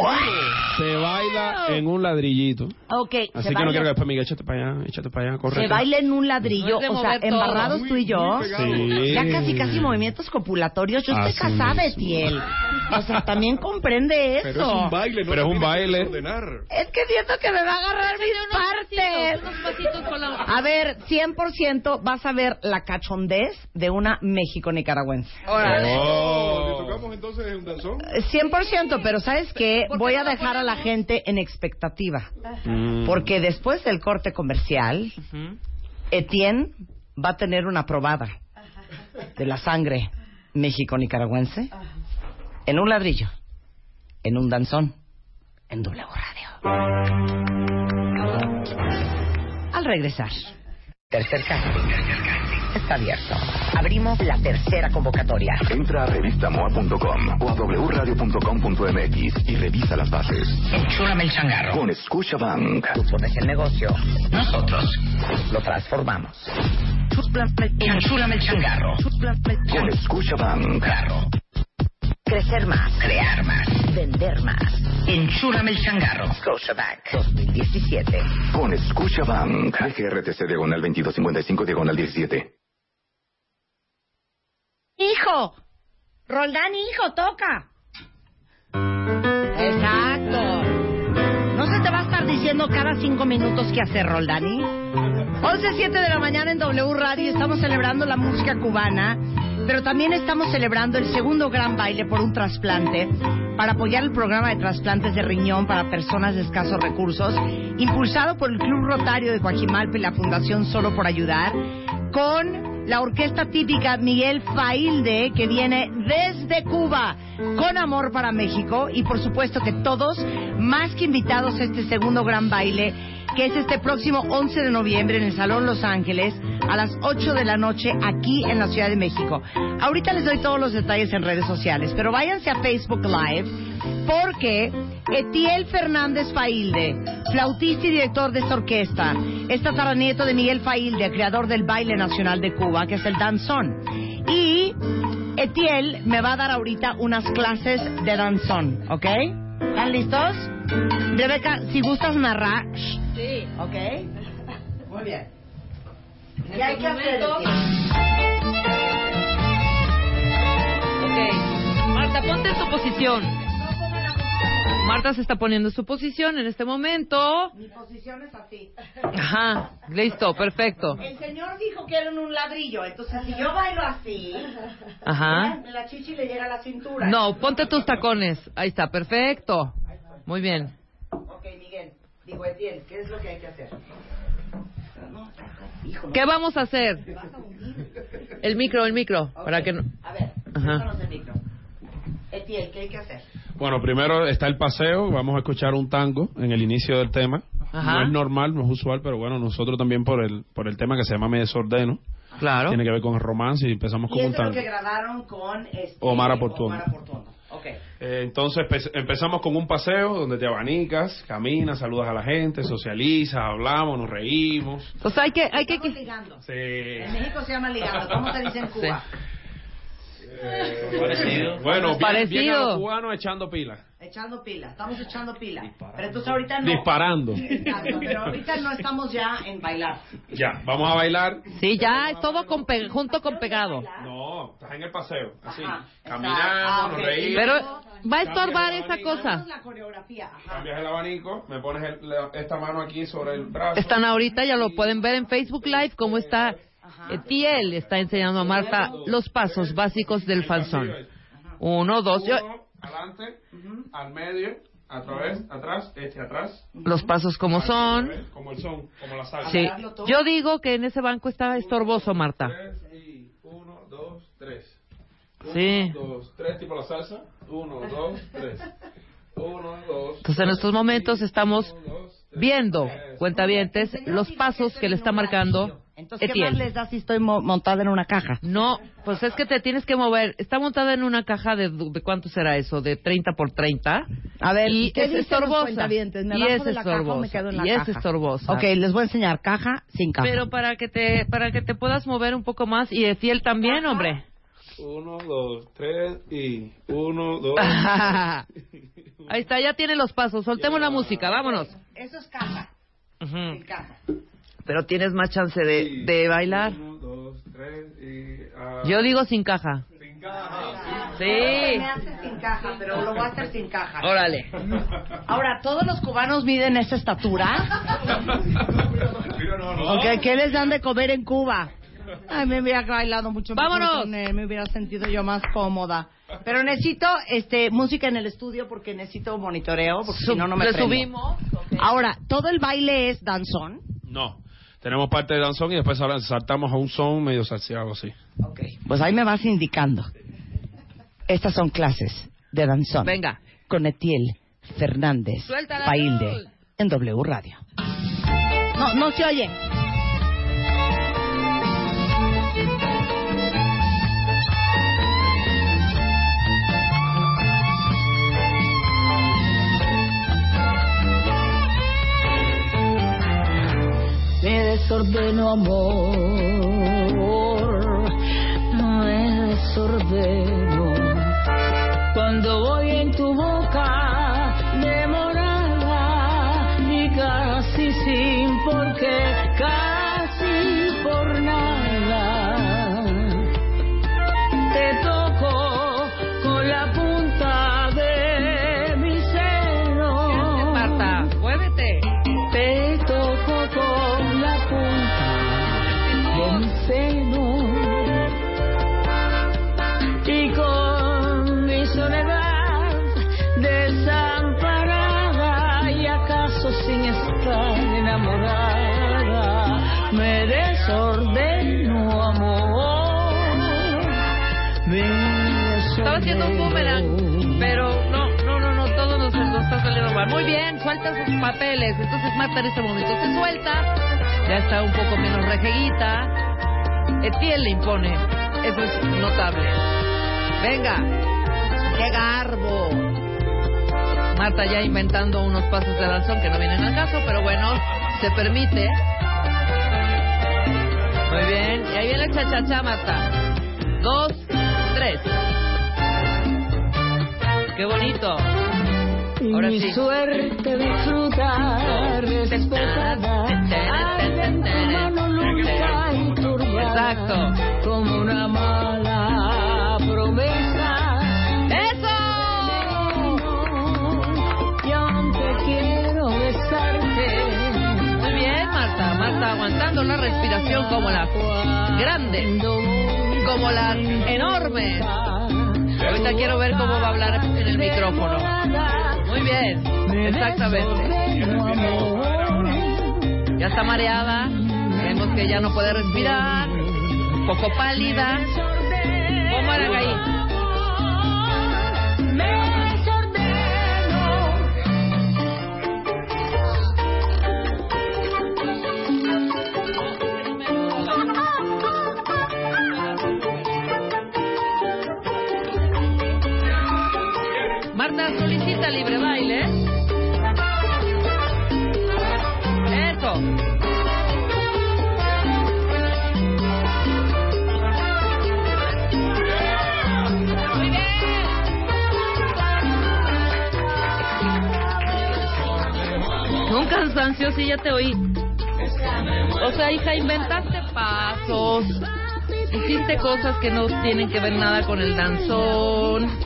Se baila en un ladrillito. Ok, Así que no quiero que baila, después me diga, échate para allá, échate para allá, corre. se baila en un ladrillo, No es o sea, todo. embarrados tú y yo. Sí. Ya casi, casi movimientos copulatorios. Yo estoy Así casada, mismo. Etiel. O sea, también comprende eso. Pero es un baile, no Pero es un baile. Es que siento que me va a agarrar mis partes. A ver, 100% vas a ver la cachondez de una México-nicaragüense. Oh, ¿Le tocamos entonces un danzón? Eh, 100%, pero ¿sabes qué? ¿Por qué Voy a dejar a la gente en expectativa. Mm. Porque después del corte comercial. Etienne va a tener una probada de la sangre México-nicaragüense en un ladrillo, en un danzón, en W Radio. Al regresar. Tercer casting. Está abierto. Abrimos la tercera convocatoria. Entra a revistamoa.com o a wradio.com.mx y revisa las bases. Enchúlame el changarro. Con Scotiabank. Tú pones el negocio. Nosotros lo transformamos. Enchúlame el changarro. Con Scotiabank. Changarro. Crecer más. Crear más. Vender más. Enchúlame el changarro. Scotiabank 2017. Con Scotiabank. GRTC diagonal 2255 diagonal 17. ¡Hijo! Roldán, hijo, toca. Exacto. No se te va a estar diciendo cada cinco minutos qué hacer, Roldani. 11.07 de la mañana en W Radio estamos celebrando la música cubana, pero también estamos celebrando el segundo gran baile por un trasplante para apoyar el programa de trasplantes de riñón para personas de escasos recursos, impulsado por el Club Rotario de Coajimalpa y la Fundación Solo por Ayudar, con la orquesta típica Miguel Failde, que viene desde Cuba, con amor para México, y por supuesto que todos, más que invitados a este segundo gran baile, que es este próximo 11 de noviembre en el Salón Los Ángeles, a las 8 de la noche, aquí en la Ciudad de México. Ahorita les doy todos los detalles en redes sociales, pero váyanse a Facebook Live, porque Etiel Fernández Failde, flautista y director de esta orquesta, es tataranieto de Miguel Failde, creador del baile nacional de Cuba, que es el danzón. Y Etiel me va a dar ahorita unas clases de danzón, ¿ok? ¿Están listos? Rebeca, si gustas narrar. Sí. ¿Ok? Muy bien. ¿Qué hay que hacer? Ok. Marta, ponte en tu posición. Marta se está poniendo en su posición en este momento. Mi posición es así. Ajá, listo, perfecto. El señor dijo que era en un ladrillo, entonces si yo bailo así, Ajá. la chichi le llega a la cintura. No, ponte tus tacones. Ahí está, perfecto. Muy bien. Digo, Etiel, ¿qué es lo que hay que hacer? ¿Qué vamos a hacer? El micro, el micro, para que no... A ver, Ajá. el micro. Etiel, ¿qué hay que hacer? Bueno, primero está el paseo, vamos a escuchar un tango en el inicio del tema. Ajá. No es normal, no es usual, pero bueno, nosotros también por el por el tema que se llama Me desordeno. Claro. Tiene que ver con el romance y empezamos Y con un es lo tango. que grabaron con este, Omar Aportuondo. Eh, entonces empe- empezamos con un paseo donde te abanicas, caminas, saludas a la gente, socializas, hablamos, nos reímos. Pues hay que, hay que, ligando. Sí. En México se llama ligando. ¿Cómo se dice en [laughs] Cuba? Parecido. Bueno, bien, Parecido. bien a los cubanos echando pilas. Echando pila. Estamos echando pila. Pero entonces ahorita no. Disparando. Exacto, pero ahorita no estamos ya en bailar. Ya, vamos a bailar. Sí, ya es todo con pe- junto con pegado. No, estás en el paseo, así. Ajá, Caminamos, Ah, reímos. Pero va a estorbar esa cosa. La coreografía. Ajá. Cambias el abanico, me pones el- la- esta mano aquí sobre el brazo. Están ahorita, ya lo pueden ver en Facebook Live, cómo está Etiel, está enseñando a Marta los pasos básicos del fanzón. Uno, dos, yo- Uno, adelante, al medio, a través, atrás, este atrás. los pasos como son. Como el son, como la salsa. Sí. Yo digo que en ese banco está estorboso, Marta. Uno, dos, tres. Uno, Sí. dos, tres, tipo la salsa. Uno, dos, tres. Uno, dos. Entonces en estos momentos estamos viendo, cuentavientes, los pasos que le está marcando Entonces, ¿qué más les da si estoy mo- montada en una caja? No, pues es que te tienes que mover. Está montada en una caja de, de ¿cuánto será eso? De 30 por 30. A ver, y ¿qué es estorbosa. ¿Me y bajo es de la caja o me estorbosa. quedo en la y es estorbosa. Ok, les voy a enseñar caja sin caja. Pero para que te para que te puedas mover un poco más y Etiel también, hombre. Uno, dos, tres y uno, dos. [laughs] Ahí está, ya tiene los pasos. Soltemos la música, vámonos. Eso es caja. Ujú. Sin caja. Pero tienes más chance de, de bailar. Uno, dos, tres y. ah, Yo digo sin caja. sin caja. Sí. Me hace sin caja, pero lo voy a hacer sin caja. Órale. Ahora, ¿todos los cubanos miden esa estatura? Mira, no, no. Ok, ¿qué les dan de comer en Cuba? Ay, me hubiera bailado mucho mejor ¡Vámonos! él, me hubiera sentido yo más cómoda. Pero necesito este música en el estudio porque necesito monitoreo, porque si no, no me Le prendo. subimos. Ahora, ¿todo el baile es danzón? No. Tenemos parte de danzón y después ahora saltamos a un son medio salseado así. Ok. Pues ahí me vas indicando. Estas son clases de danzón. Venga. Con Etiel Fernández Suéltala, Pailde en W Radio. No, no se oye. Me desordeno amor, me desordeno. Cuando voy sus papeles. Entonces Marta en este momento se suelta, ya está un poco menos rejeguita. Etiel le impone, eso es notable. Venga, qué garbo. Marta ya inventando unos pasos de danzón que no vienen al caso, pero bueno, se permite. Muy bien, y ahí viene el cha-cha-cha, Marta. Dos, tres. Qué bonito. Ahora mi sí. suerte disfrutar despertada arde en tu mano lúbrica y turbada Exacto. como una mala promesa y aún te quiero besarte Muy bien, Marta. Marta aguantando la respiración como las grandes, como las enormes. Ahorita quiero ver cómo va a hablar en el micrófono. Muy bien, exactamente. Ya está mareada. Vemos que ya no puede respirar. Un poco pálida. ¿Cómo harán ahí? Marta solicita libre baile. Eso. Muy bien. Un cansancio, sí, ya te oí. O sea, hija, inventaste pasos. Hiciste cosas que no tienen que ver nada con el danzón.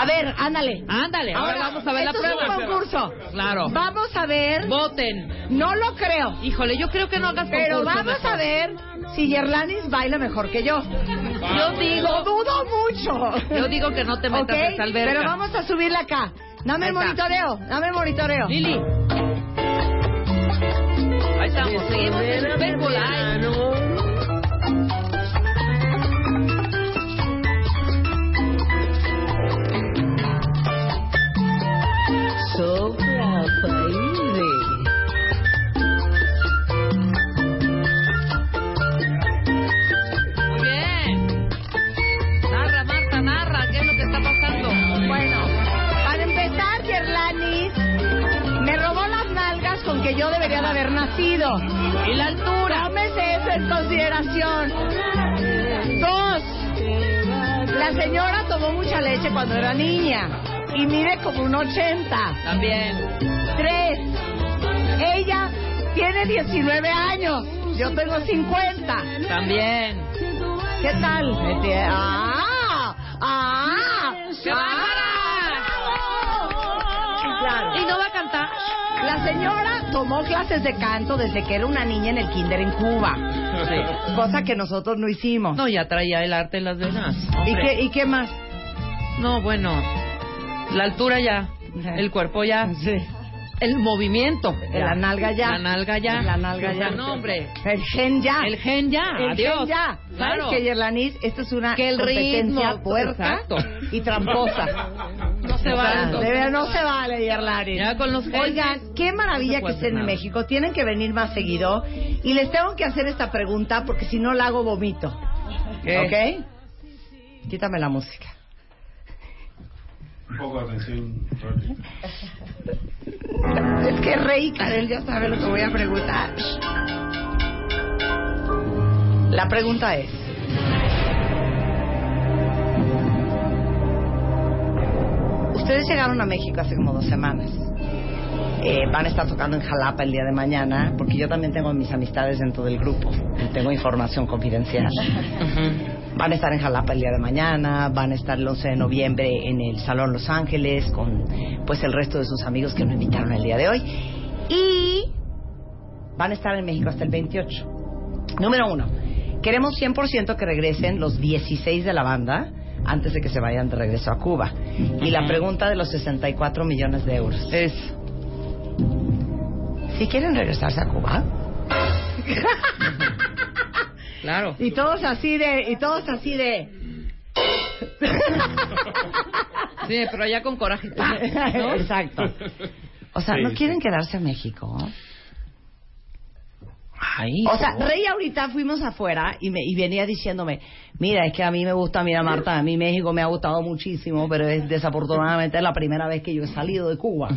A ver, ándale. Ándale, ahora vamos a ver la esto prueba. Es un concurso. Claro. Vamos a ver. Voten. No lo creo. Híjole, yo creo que no hagas Pero concurso vamos mejor. a ver si Yerlanis baila mejor que yo. Yo digo- Lo dudo mucho. Yo digo que no te metas ¿Ok? en esa alberca. Pero vamos a subirla acá. Dame el monitoreo. Dame el monitoreo. Lili. Ahí estamos, seguimos en Live. Haber nacido. Y la altura. Tómese eso en consideración. Dos, la señora tomó mucha leche cuando era niña y mide como un 80. También. Tres, ella tiene 19 años, yo tengo 50. También. ¿Qué tal? Este, ¡Ah! ¡Ah! ¡Qué Claro. ¿Y no va a cantar? La señora tomó clases de canto desde que era una niña en el kinder en Cuba. Sí. Cosa que nosotros no hicimos. No, ya traía el arte en las venas. ¿Y Hombre. qué, ¿Y qué más? No, bueno. La altura ya. El cuerpo ya. Sí. El movimiento. La nalga ya. La nalga ya. La nalga ya. No, hombre. El gen ya. El gen ya. El Adiós. gen ya. Claro. ¿Sabes qué, Yerlanis? Esto es una Que el competencia ritmo, puerca exacto. y tramposa. No se vale. de verdad, no se vale, Yerlanis. Ya con los Oigan, qué maravilla no que estén en. México. Tienen que venir más seguido. Y les tengo que hacer esta pregunta porque si no la hago vomito. ¿Qué? ¿Ok? Quítame la música. Un poco de atención. Es que Rey Karel ya sabe lo que voy a preguntar. La pregunta es... Ustedes llegaron a México hace como dos semanas. Eh, van a estar tocando en Jalapa el día de mañana, porque yo también tengo mis amistades dentro del grupo. y Tengo información confidencial. [laughs] Van a estar en Jalapa el día de mañana, van a estar el 11 de noviembre en el Salón Los Ángeles con pues el resto de sus amigos que nos invitaron el día de hoy. Y van a estar en México hasta el 28. Número uno, queremos 100% que regresen los 16 de la banda antes de que se vayan de regreso a Cuba. Y la pregunta de los 64 millones de euros es... ¿Si quieren regresarse a Cuba? [laughs] Claro. Y todos así de, y todos así de. Sí, pero ya con coraje. [laughs] ¿no? Exacto. O sea, Sí, ¿no sí. quieren quedarse a México? Ay, O sea, Rey ahorita fuimos afuera y, me, y venía diciéndome, mira, es que a mí me gusta, mira Marta, a mí México me ha gustado muchísimo, pero es desafortunadamente la primera vez que yo he salido de Cuba.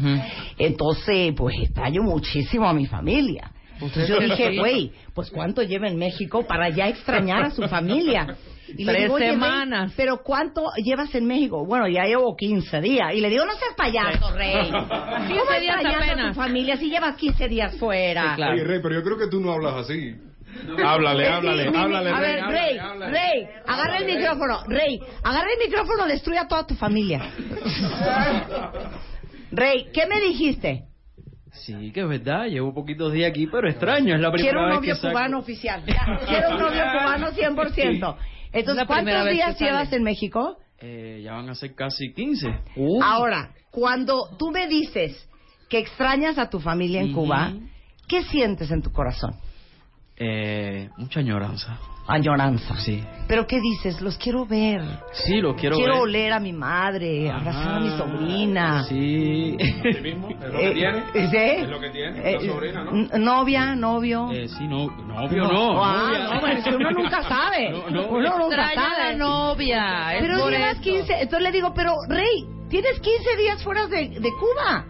Entonces, pues extraño muchísimo a mi familia. Entonces yo dije, güey, pues ¿cuánto lleva en México para ya extrañar a su familia? [laughs] Y le Tres digo, "Oye, Rey, semanas. pero ¿cuánto llevas en México? Bueno, ya llevo 15 días. Y le digo, no seas payaso, Rey. [laughs] ¿Cómo 15 días extrañas a apenas. tu familia si llevas 15 días fuera? Sí, claro. Oye, Rey, pero yo creo que tú no hablas así. [laughs] Háblale, Sí, háblale, sí, háblale, A Rey, ver, háblale, Rey, háblale. Rey, agarra el micrófono. Rey, agarra el micrófono, destruye a toda tu familia. [laughs] Rey, ¿qué me dijiste? Sí, que es verdad, llevo poquitos días aquí, pero extraño, es la primera Quiero un vez novio que saco- cubano oficial. Ya, Quiero un novio cubano 100%. Entonces, ¿cuántos días sale. llevas en México? Eh, ya van a ser casi 15. Ahora, cuando tú me dices que extrañas a tu familia en Ujú. Cuba, ¿qué sientes en tu corazón? Eh, mucha añoranza. Añoranza. Sí. ¿Pero qué dices? Los quiero ver. Sí, lo quiero, Quiero ver. oler a mi madre, abrazar a mi sobrina. Sí. ¿Es mismo? ¿Es lo que Eh, tiene? ¿sí? Es lo que tiene, Eh, sobrina, ¿no? Novia, novio. Eh, sí, no, novio no. Ah, novia. no, bueno, es que uno nunca sabe. [laughs] No, no. Uno nunca sabe. la novia. es Pero llevas eso. 15, entonces le digo, pero Rey, tienes 15 días fuera de, de Cuba.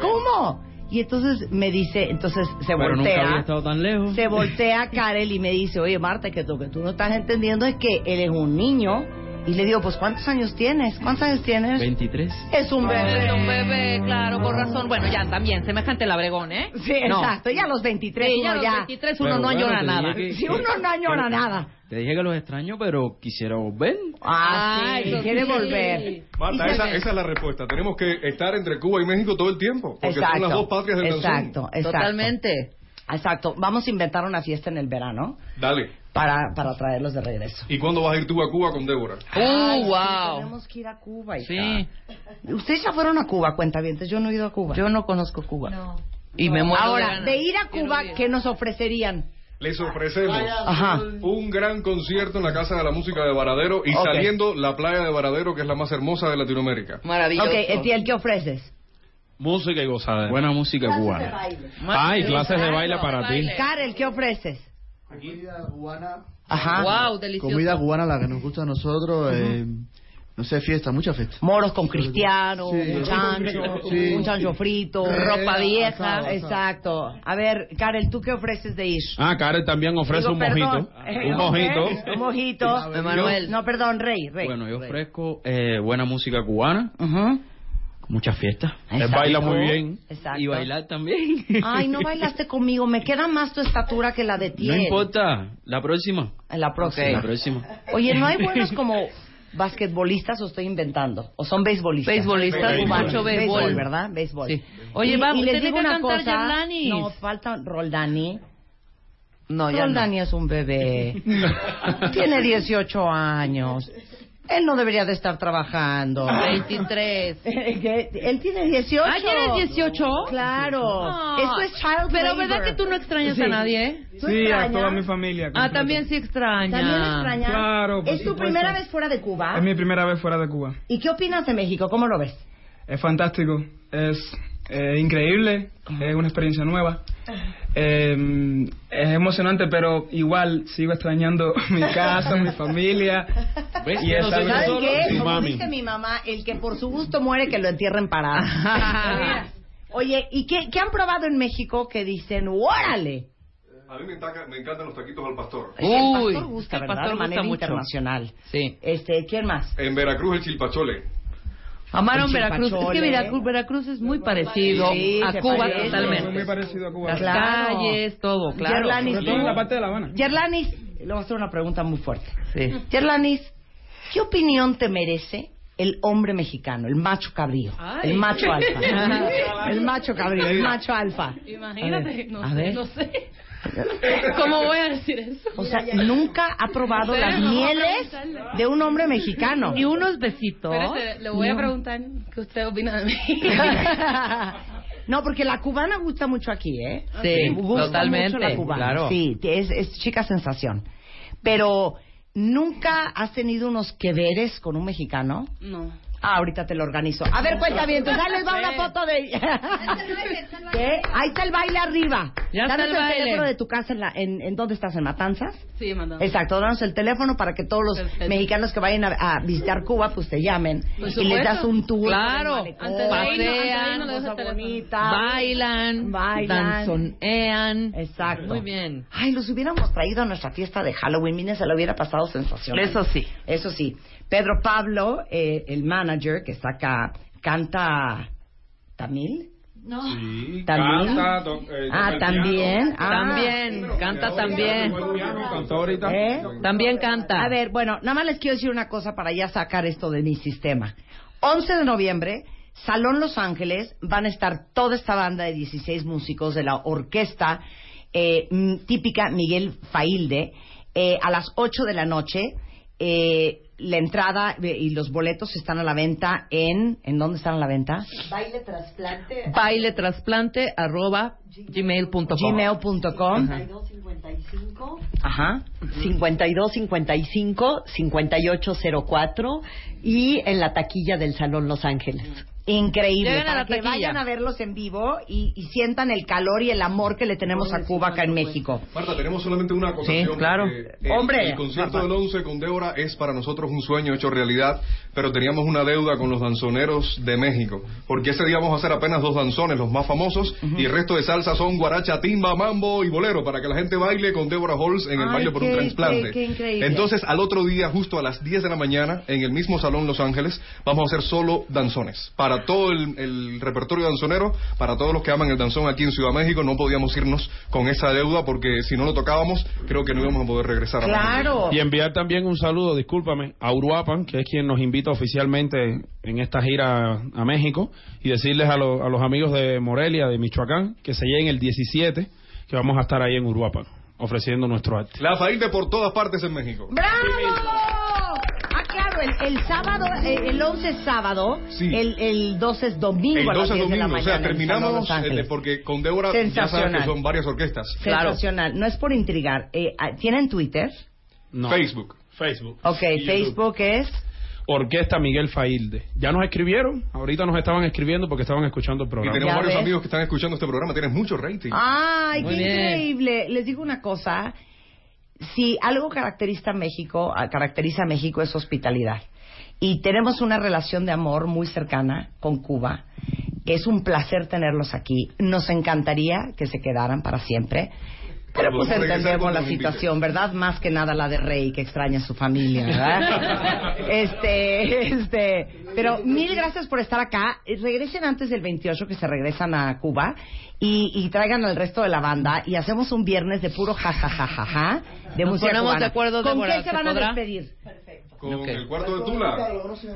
¿Cómo? Y entonces me dice, entonces se Pero nunca había voltea. estado tan lejos. Se voltea Karel y me dice, oye Marta, que lo que tú no estás entendiendo es que él es un niño. Y le digo, pues ¿cuántos años tienes? ¿Cuántos años tienes? 23. Es un bebé. Es un bebé, claro, con razón. Bueno, ya también, semejante el abregón, ¿eh? Sí, No. exacto. Ya a los 23 Sí, ya a uno los ya... 23 uno Pero no bueno, añora nada. que- Si uno no añora nada. Te dije que los extraño, pero quisiera volver. Ah, Ah, sí, quiere sí. volver. Marta, esa, esa es la respuesta. Tenemos que estar entre Cuba y México todo el tiempo. Porque son Exacto. las dos patrias del. Exacto, exacto. Totalmente. Exacto. Vamos a inventar una fiesta en el verano Dale. Para, para traerlos de regreso. ¿Y cuándo vas a ir tú a Cuba con Débora? Ay, Uh, wow. Tenemos que ir a Cuba. hija. Sí. Ustedes ya fueron a Cuba, cuentavientes. Yo no he ido a Cuba. Yo no conozco Cuba. Y me muero Ahora, de ir a Cuba, ir. ¿qué nos ofrecerían? Les ofrecemos Ajá. un gran concierto en la Casa de la Música de Varadero y Ok. saliendo la playa de Varadero, que es la más hermosa de Latinoamérica. Maravilloso. Ok, Etiel, ¿qué ofreces? Música y gozadera. Buena música cubana. Ay, clases de baile para ti. Karel, ¿qué ofreces? Comida cubana. Ajá. Wow, delicioso. Comida cubana, la que nos gusta a nosotros. eh, no sé, fiesta, mucha fiesta. Moros con cristiano, Sí. un chancho, Sí. un chancho frito, Eh, ropa vieja. asado, asado. Exacto. A ver, Karel, ¿tú qué ofreces de ir? Ah, Karen también ofrece Digo, un mojito. Eh, Un mojito. Un mojito. Emanuel. No, perdón, Rey, Rey. Bueno, yo ofrezco eh, buena música cubana, Ujú. Muchas fiestas. Él baila muy bien. Exacto. Y bailar también. Ay, no bailaste conmigo. Me queda más tu estatura que la de ti. No importa, la próxima. En la próxima. La próxima. Oye, ¿no hay [laughs] buenos como basquetbolistas o estoy inventando? ¿O son beisbolistas? Beisbolistas, mucho béisbol. ¿verdad? Béisbol. Sí. Oye, Y- vamos, y les tiene digo que una cantar cosa. Yerlanis. No, falta Roldani. No, ya no. Roldani es un bebé. [laughs] Tiene 18 años. Él no debería de estar trabajando. 23. [laughs] ¿Qué? Él tiene 18. ¿Ah, tienes 18? Claro. Ah. Esto es child Pero labor. ¿verdad que tú no extrañas Sí. a nadie? ¿Tú Sí, a toda mi familia. Ah, también sí extraña. ¿También extrañas? Claro, ¿Es tu primera vez fuera de Cuba? Es mi primera vez fuera de Cuba. ¿Y qué opinas de México? ¿Cómo lo ves? Es fantástico, es eh, increíble, es una experiencia nueva. Eh, es emocionante, pero igual sigo extrañando [laughs] mi casa, mi familia. ¿Ves? Y es No ¿Sabes solo? qué? Como mami. dice mi mamá, el que por su gusto muere, que lo entierren parado. [laughs] Oye, ¿y qué, qué han probado en México que dicen, órale? A mí me, encantan los taquitos al pastor. el Uy, pastor gusta, el ¿verdad? pastor de manera gusta mucho. internacional. Sí. Este, ¿quién más? En Veracruz el chilpachole. Amaron Veracruz. Es que. Veracruz, Veracruz es muy parecido Sí, a Cuba parece. Es totalmente. muy parecido a Cuba. Las Claro. calles, todo, claro. Yerlanis, Sobre todo en la parte de La Habana. Yerlanis, le voy a hacer una pregunta muy fuerte. Sí. Yerlanis, ¿qué opinión te merece el hombre mexicano, el macho cabrío, Ay. el macho alfa? [laughs] el macho cabrío, el macho alfa. Imagínate, no a sé, ver. no sé. ¿Cómo voy a decir eso? O sea, nunca ha probado Sí, las no, mieles de un hombre mexicano. Y unos besitos. Espérate, le voy a preguntar qué usted opina de mí. [laughs] No, porque la cubana gusta mucho aquí, ¿eh? Sí, gusta totalmente, mucho la cubana. claro. Sí, es, es chica sensación. pero ¿nunca has tenido unos que veres con un mexicano? No. Ah, ahorita te lo organizo. A ver, cuenta bien, entonces ahí les va una foto de... ¿Qué? Ahí está el baile arriba. Ya está el baile. teléfono de tu casa en, la, en, en dónde estás, en Matanzas. Sí, mandó. Exacto, danos el teléfono para que todos los Perfecto. mexicanos que vayan a, a visitar Cuba, pues te llamen. Y les das un tour. Claro. el Antes Pasean, el bonita. Bailan, Bailan. danzonean. Exacto. Muy bien. Ay, los hubiéramos traído a nuestra fiesta de Halloween. Mire, se lo hubiera pasado sensacional. Eso sí. Eso sí. Pedro Pablo, eh, el manager que está acá, canta tamil. No. Sí, ¿También? canta, eh, Ah, también. piano. Ah. También, canta también. Cantó ahorita. ¿Eh? También canta. A ver, bueno, nada más les quiero decir una cosa para ya sacar esto de mi sistema. 11 de noviembre, Salón Los Ángeles, van a estar toda esta banda de 16 músicos de la orquesta eh, típica Miguel Failde, eh, a las 8 de la noche. eh, la entrada eh, y los boletos están a la venta en... ¿En dónde están a la venta? Baile trasplante. Baile trasplante arroba gmail.com. gmail.com 5255 Ajá. 5255 5804 y en la taquilla del Salón Los Ángeles. Increíble. A para la que taquilla. vayan a verlos en vivo y, y sientan el calor y el amor que le tenemos a Cuba acá en México. Marta, tenemos solamente una acotación. Sí, claro. porque El, Hombre. El concierto Rafa. del 11 con Débora es para nosotros un sueño hecho realidad, pero teníamos una deuda con los danzoneros de México, porque ese día vamos a hacer apenas dos danzones, los más famosos, y el resto de salsa son guaracha, timba, mambo y bolero, para que la gente baile con Débora Halls en el Ay, baile por qué- un trasplante. qué- qué increíble. Entonces, al otro día, justo a las 10 de la mañana, en el mismo Salón Los Ángeles, vamos a hacer solo danzones. Para todo el, el repertorio danzonero, para todos los que aman el danzón aquí en Ciudad México, no podíamos irnos con esa deuda, porque si no lo tocábamos, creo que no íbamos a poder regresar a México. Y enviar también un saludo, discúlpame, a Uruapan, que es quien nos invita oficialmente en esta gira a México, y decirles a, lo- a los amigos de Morelia, de Michoacán, que se lleguen el 17, que vamos a estar ahí en Uruapan, ofreciendo nuestro arte. La Failde por todas partes en México. ¡Bravo! Ah, claro, el, el sábado, el 11 es sábado, Sí. el, el 12 es domingo El a las 12 es 10 de la domingo, o sea, el terminamos, eh, porque con Débora ya sabes que son varias orquestas. Sensacional. No es por intrigar. Eh, ah, ¿Tienen Twitter? No. Facebook. Facebook. Ok, Y. Facebook es... Orquesta Miguel Failde. Ya nos escribieron, ahorita nos estaban escribiendo porque estaban escuchando el Y programa. tenemos Ya varios ves. amigos que están escuchando este programa, tienes mucho rating. ¡Ay, Muy qué bien. increíble! Les digo una cosa. Si algo caracteriza a México, ah, caracteriza a México es hospitalidad. Y tenemos una relación de amor muy cercana con Cuba. Es un placer tenerlos aquí. Nos encantaría que se quedaran para siempre. Pero pues regresar entendemos la situación, ¿verdad? Más que nada la de Rey, que extraña a su familia, ¿verdad? [laughs] este, este, pero mil gracias por estar acá. Regresen antes del 28, que se regresan a Cuba, y, y traigan al resto de la banda, y hacemos un viernes de puro jajajajaja de Nos música ponemos cubana. de acuerdo, ¿Con Débora, qué se ¿se van a despedir? Con el cuarto de Tula.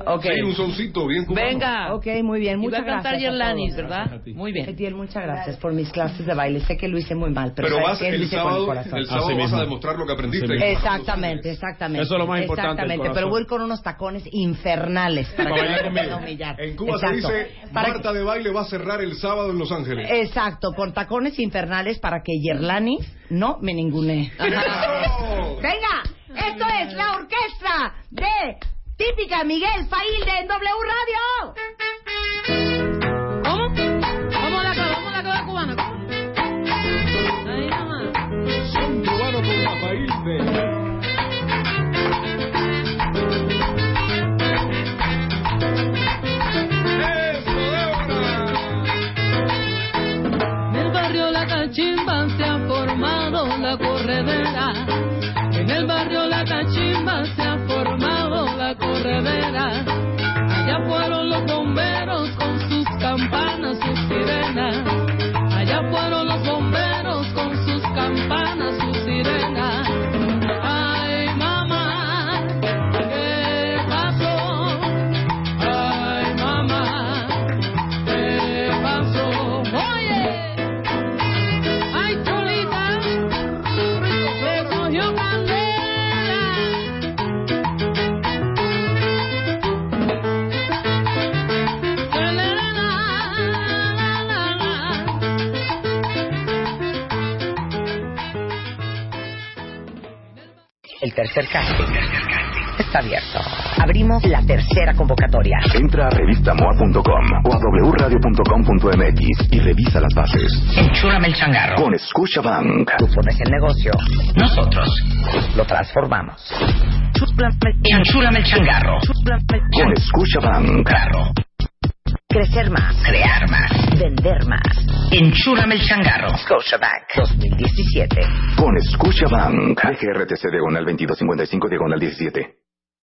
Ok. Sí, un soncito bien cubano. Venga. Ok, muy bien. Y va Muchas a cantar gracias. a Yerlanis. ¿verdad? Muy bien. Etiel, muchas gracias por mis clases de baile. Sé que lo hice muy mal, pero, Pero ¿sabes vas? Lo el sábado, corazón. el sábado vas a demostrar lo que aprendiste. Exactamente, exactamente. Eso es lo más importante, el Exactamente, pero voy con unos tacones infernales para, Para que no me humillar. En Cuba Exacto. se dice, Para Marta de baile va a cerrar el sábado en Los Ángeles. Exacto, con tacones infernales para que Yerlani no me ningune. Venga, esto es la orquesta de típica Miguel Failde en W Radio. ¿Cómo? ¿Cómo la cosa? ¿Cómo la cubana? Ahí nomás. Son cubano con la Failde. El tercer casting está abierto. Abrimos la tercera convocatoria. Entra a revistamoa.com o a wradio.com.mx y revisa las bases. Enchúrame el changarro. Con Scotiabank. Tú pones el negocio. Nosotros lo transformamos. Enchúrame el changarro. Con Scotiabank. Crecer más. Crear más. Vender más. Enchúrame el changarro. Scotiabank 2017. Con Scotiabank. DGRTC diagonal 2255 diagonal 17.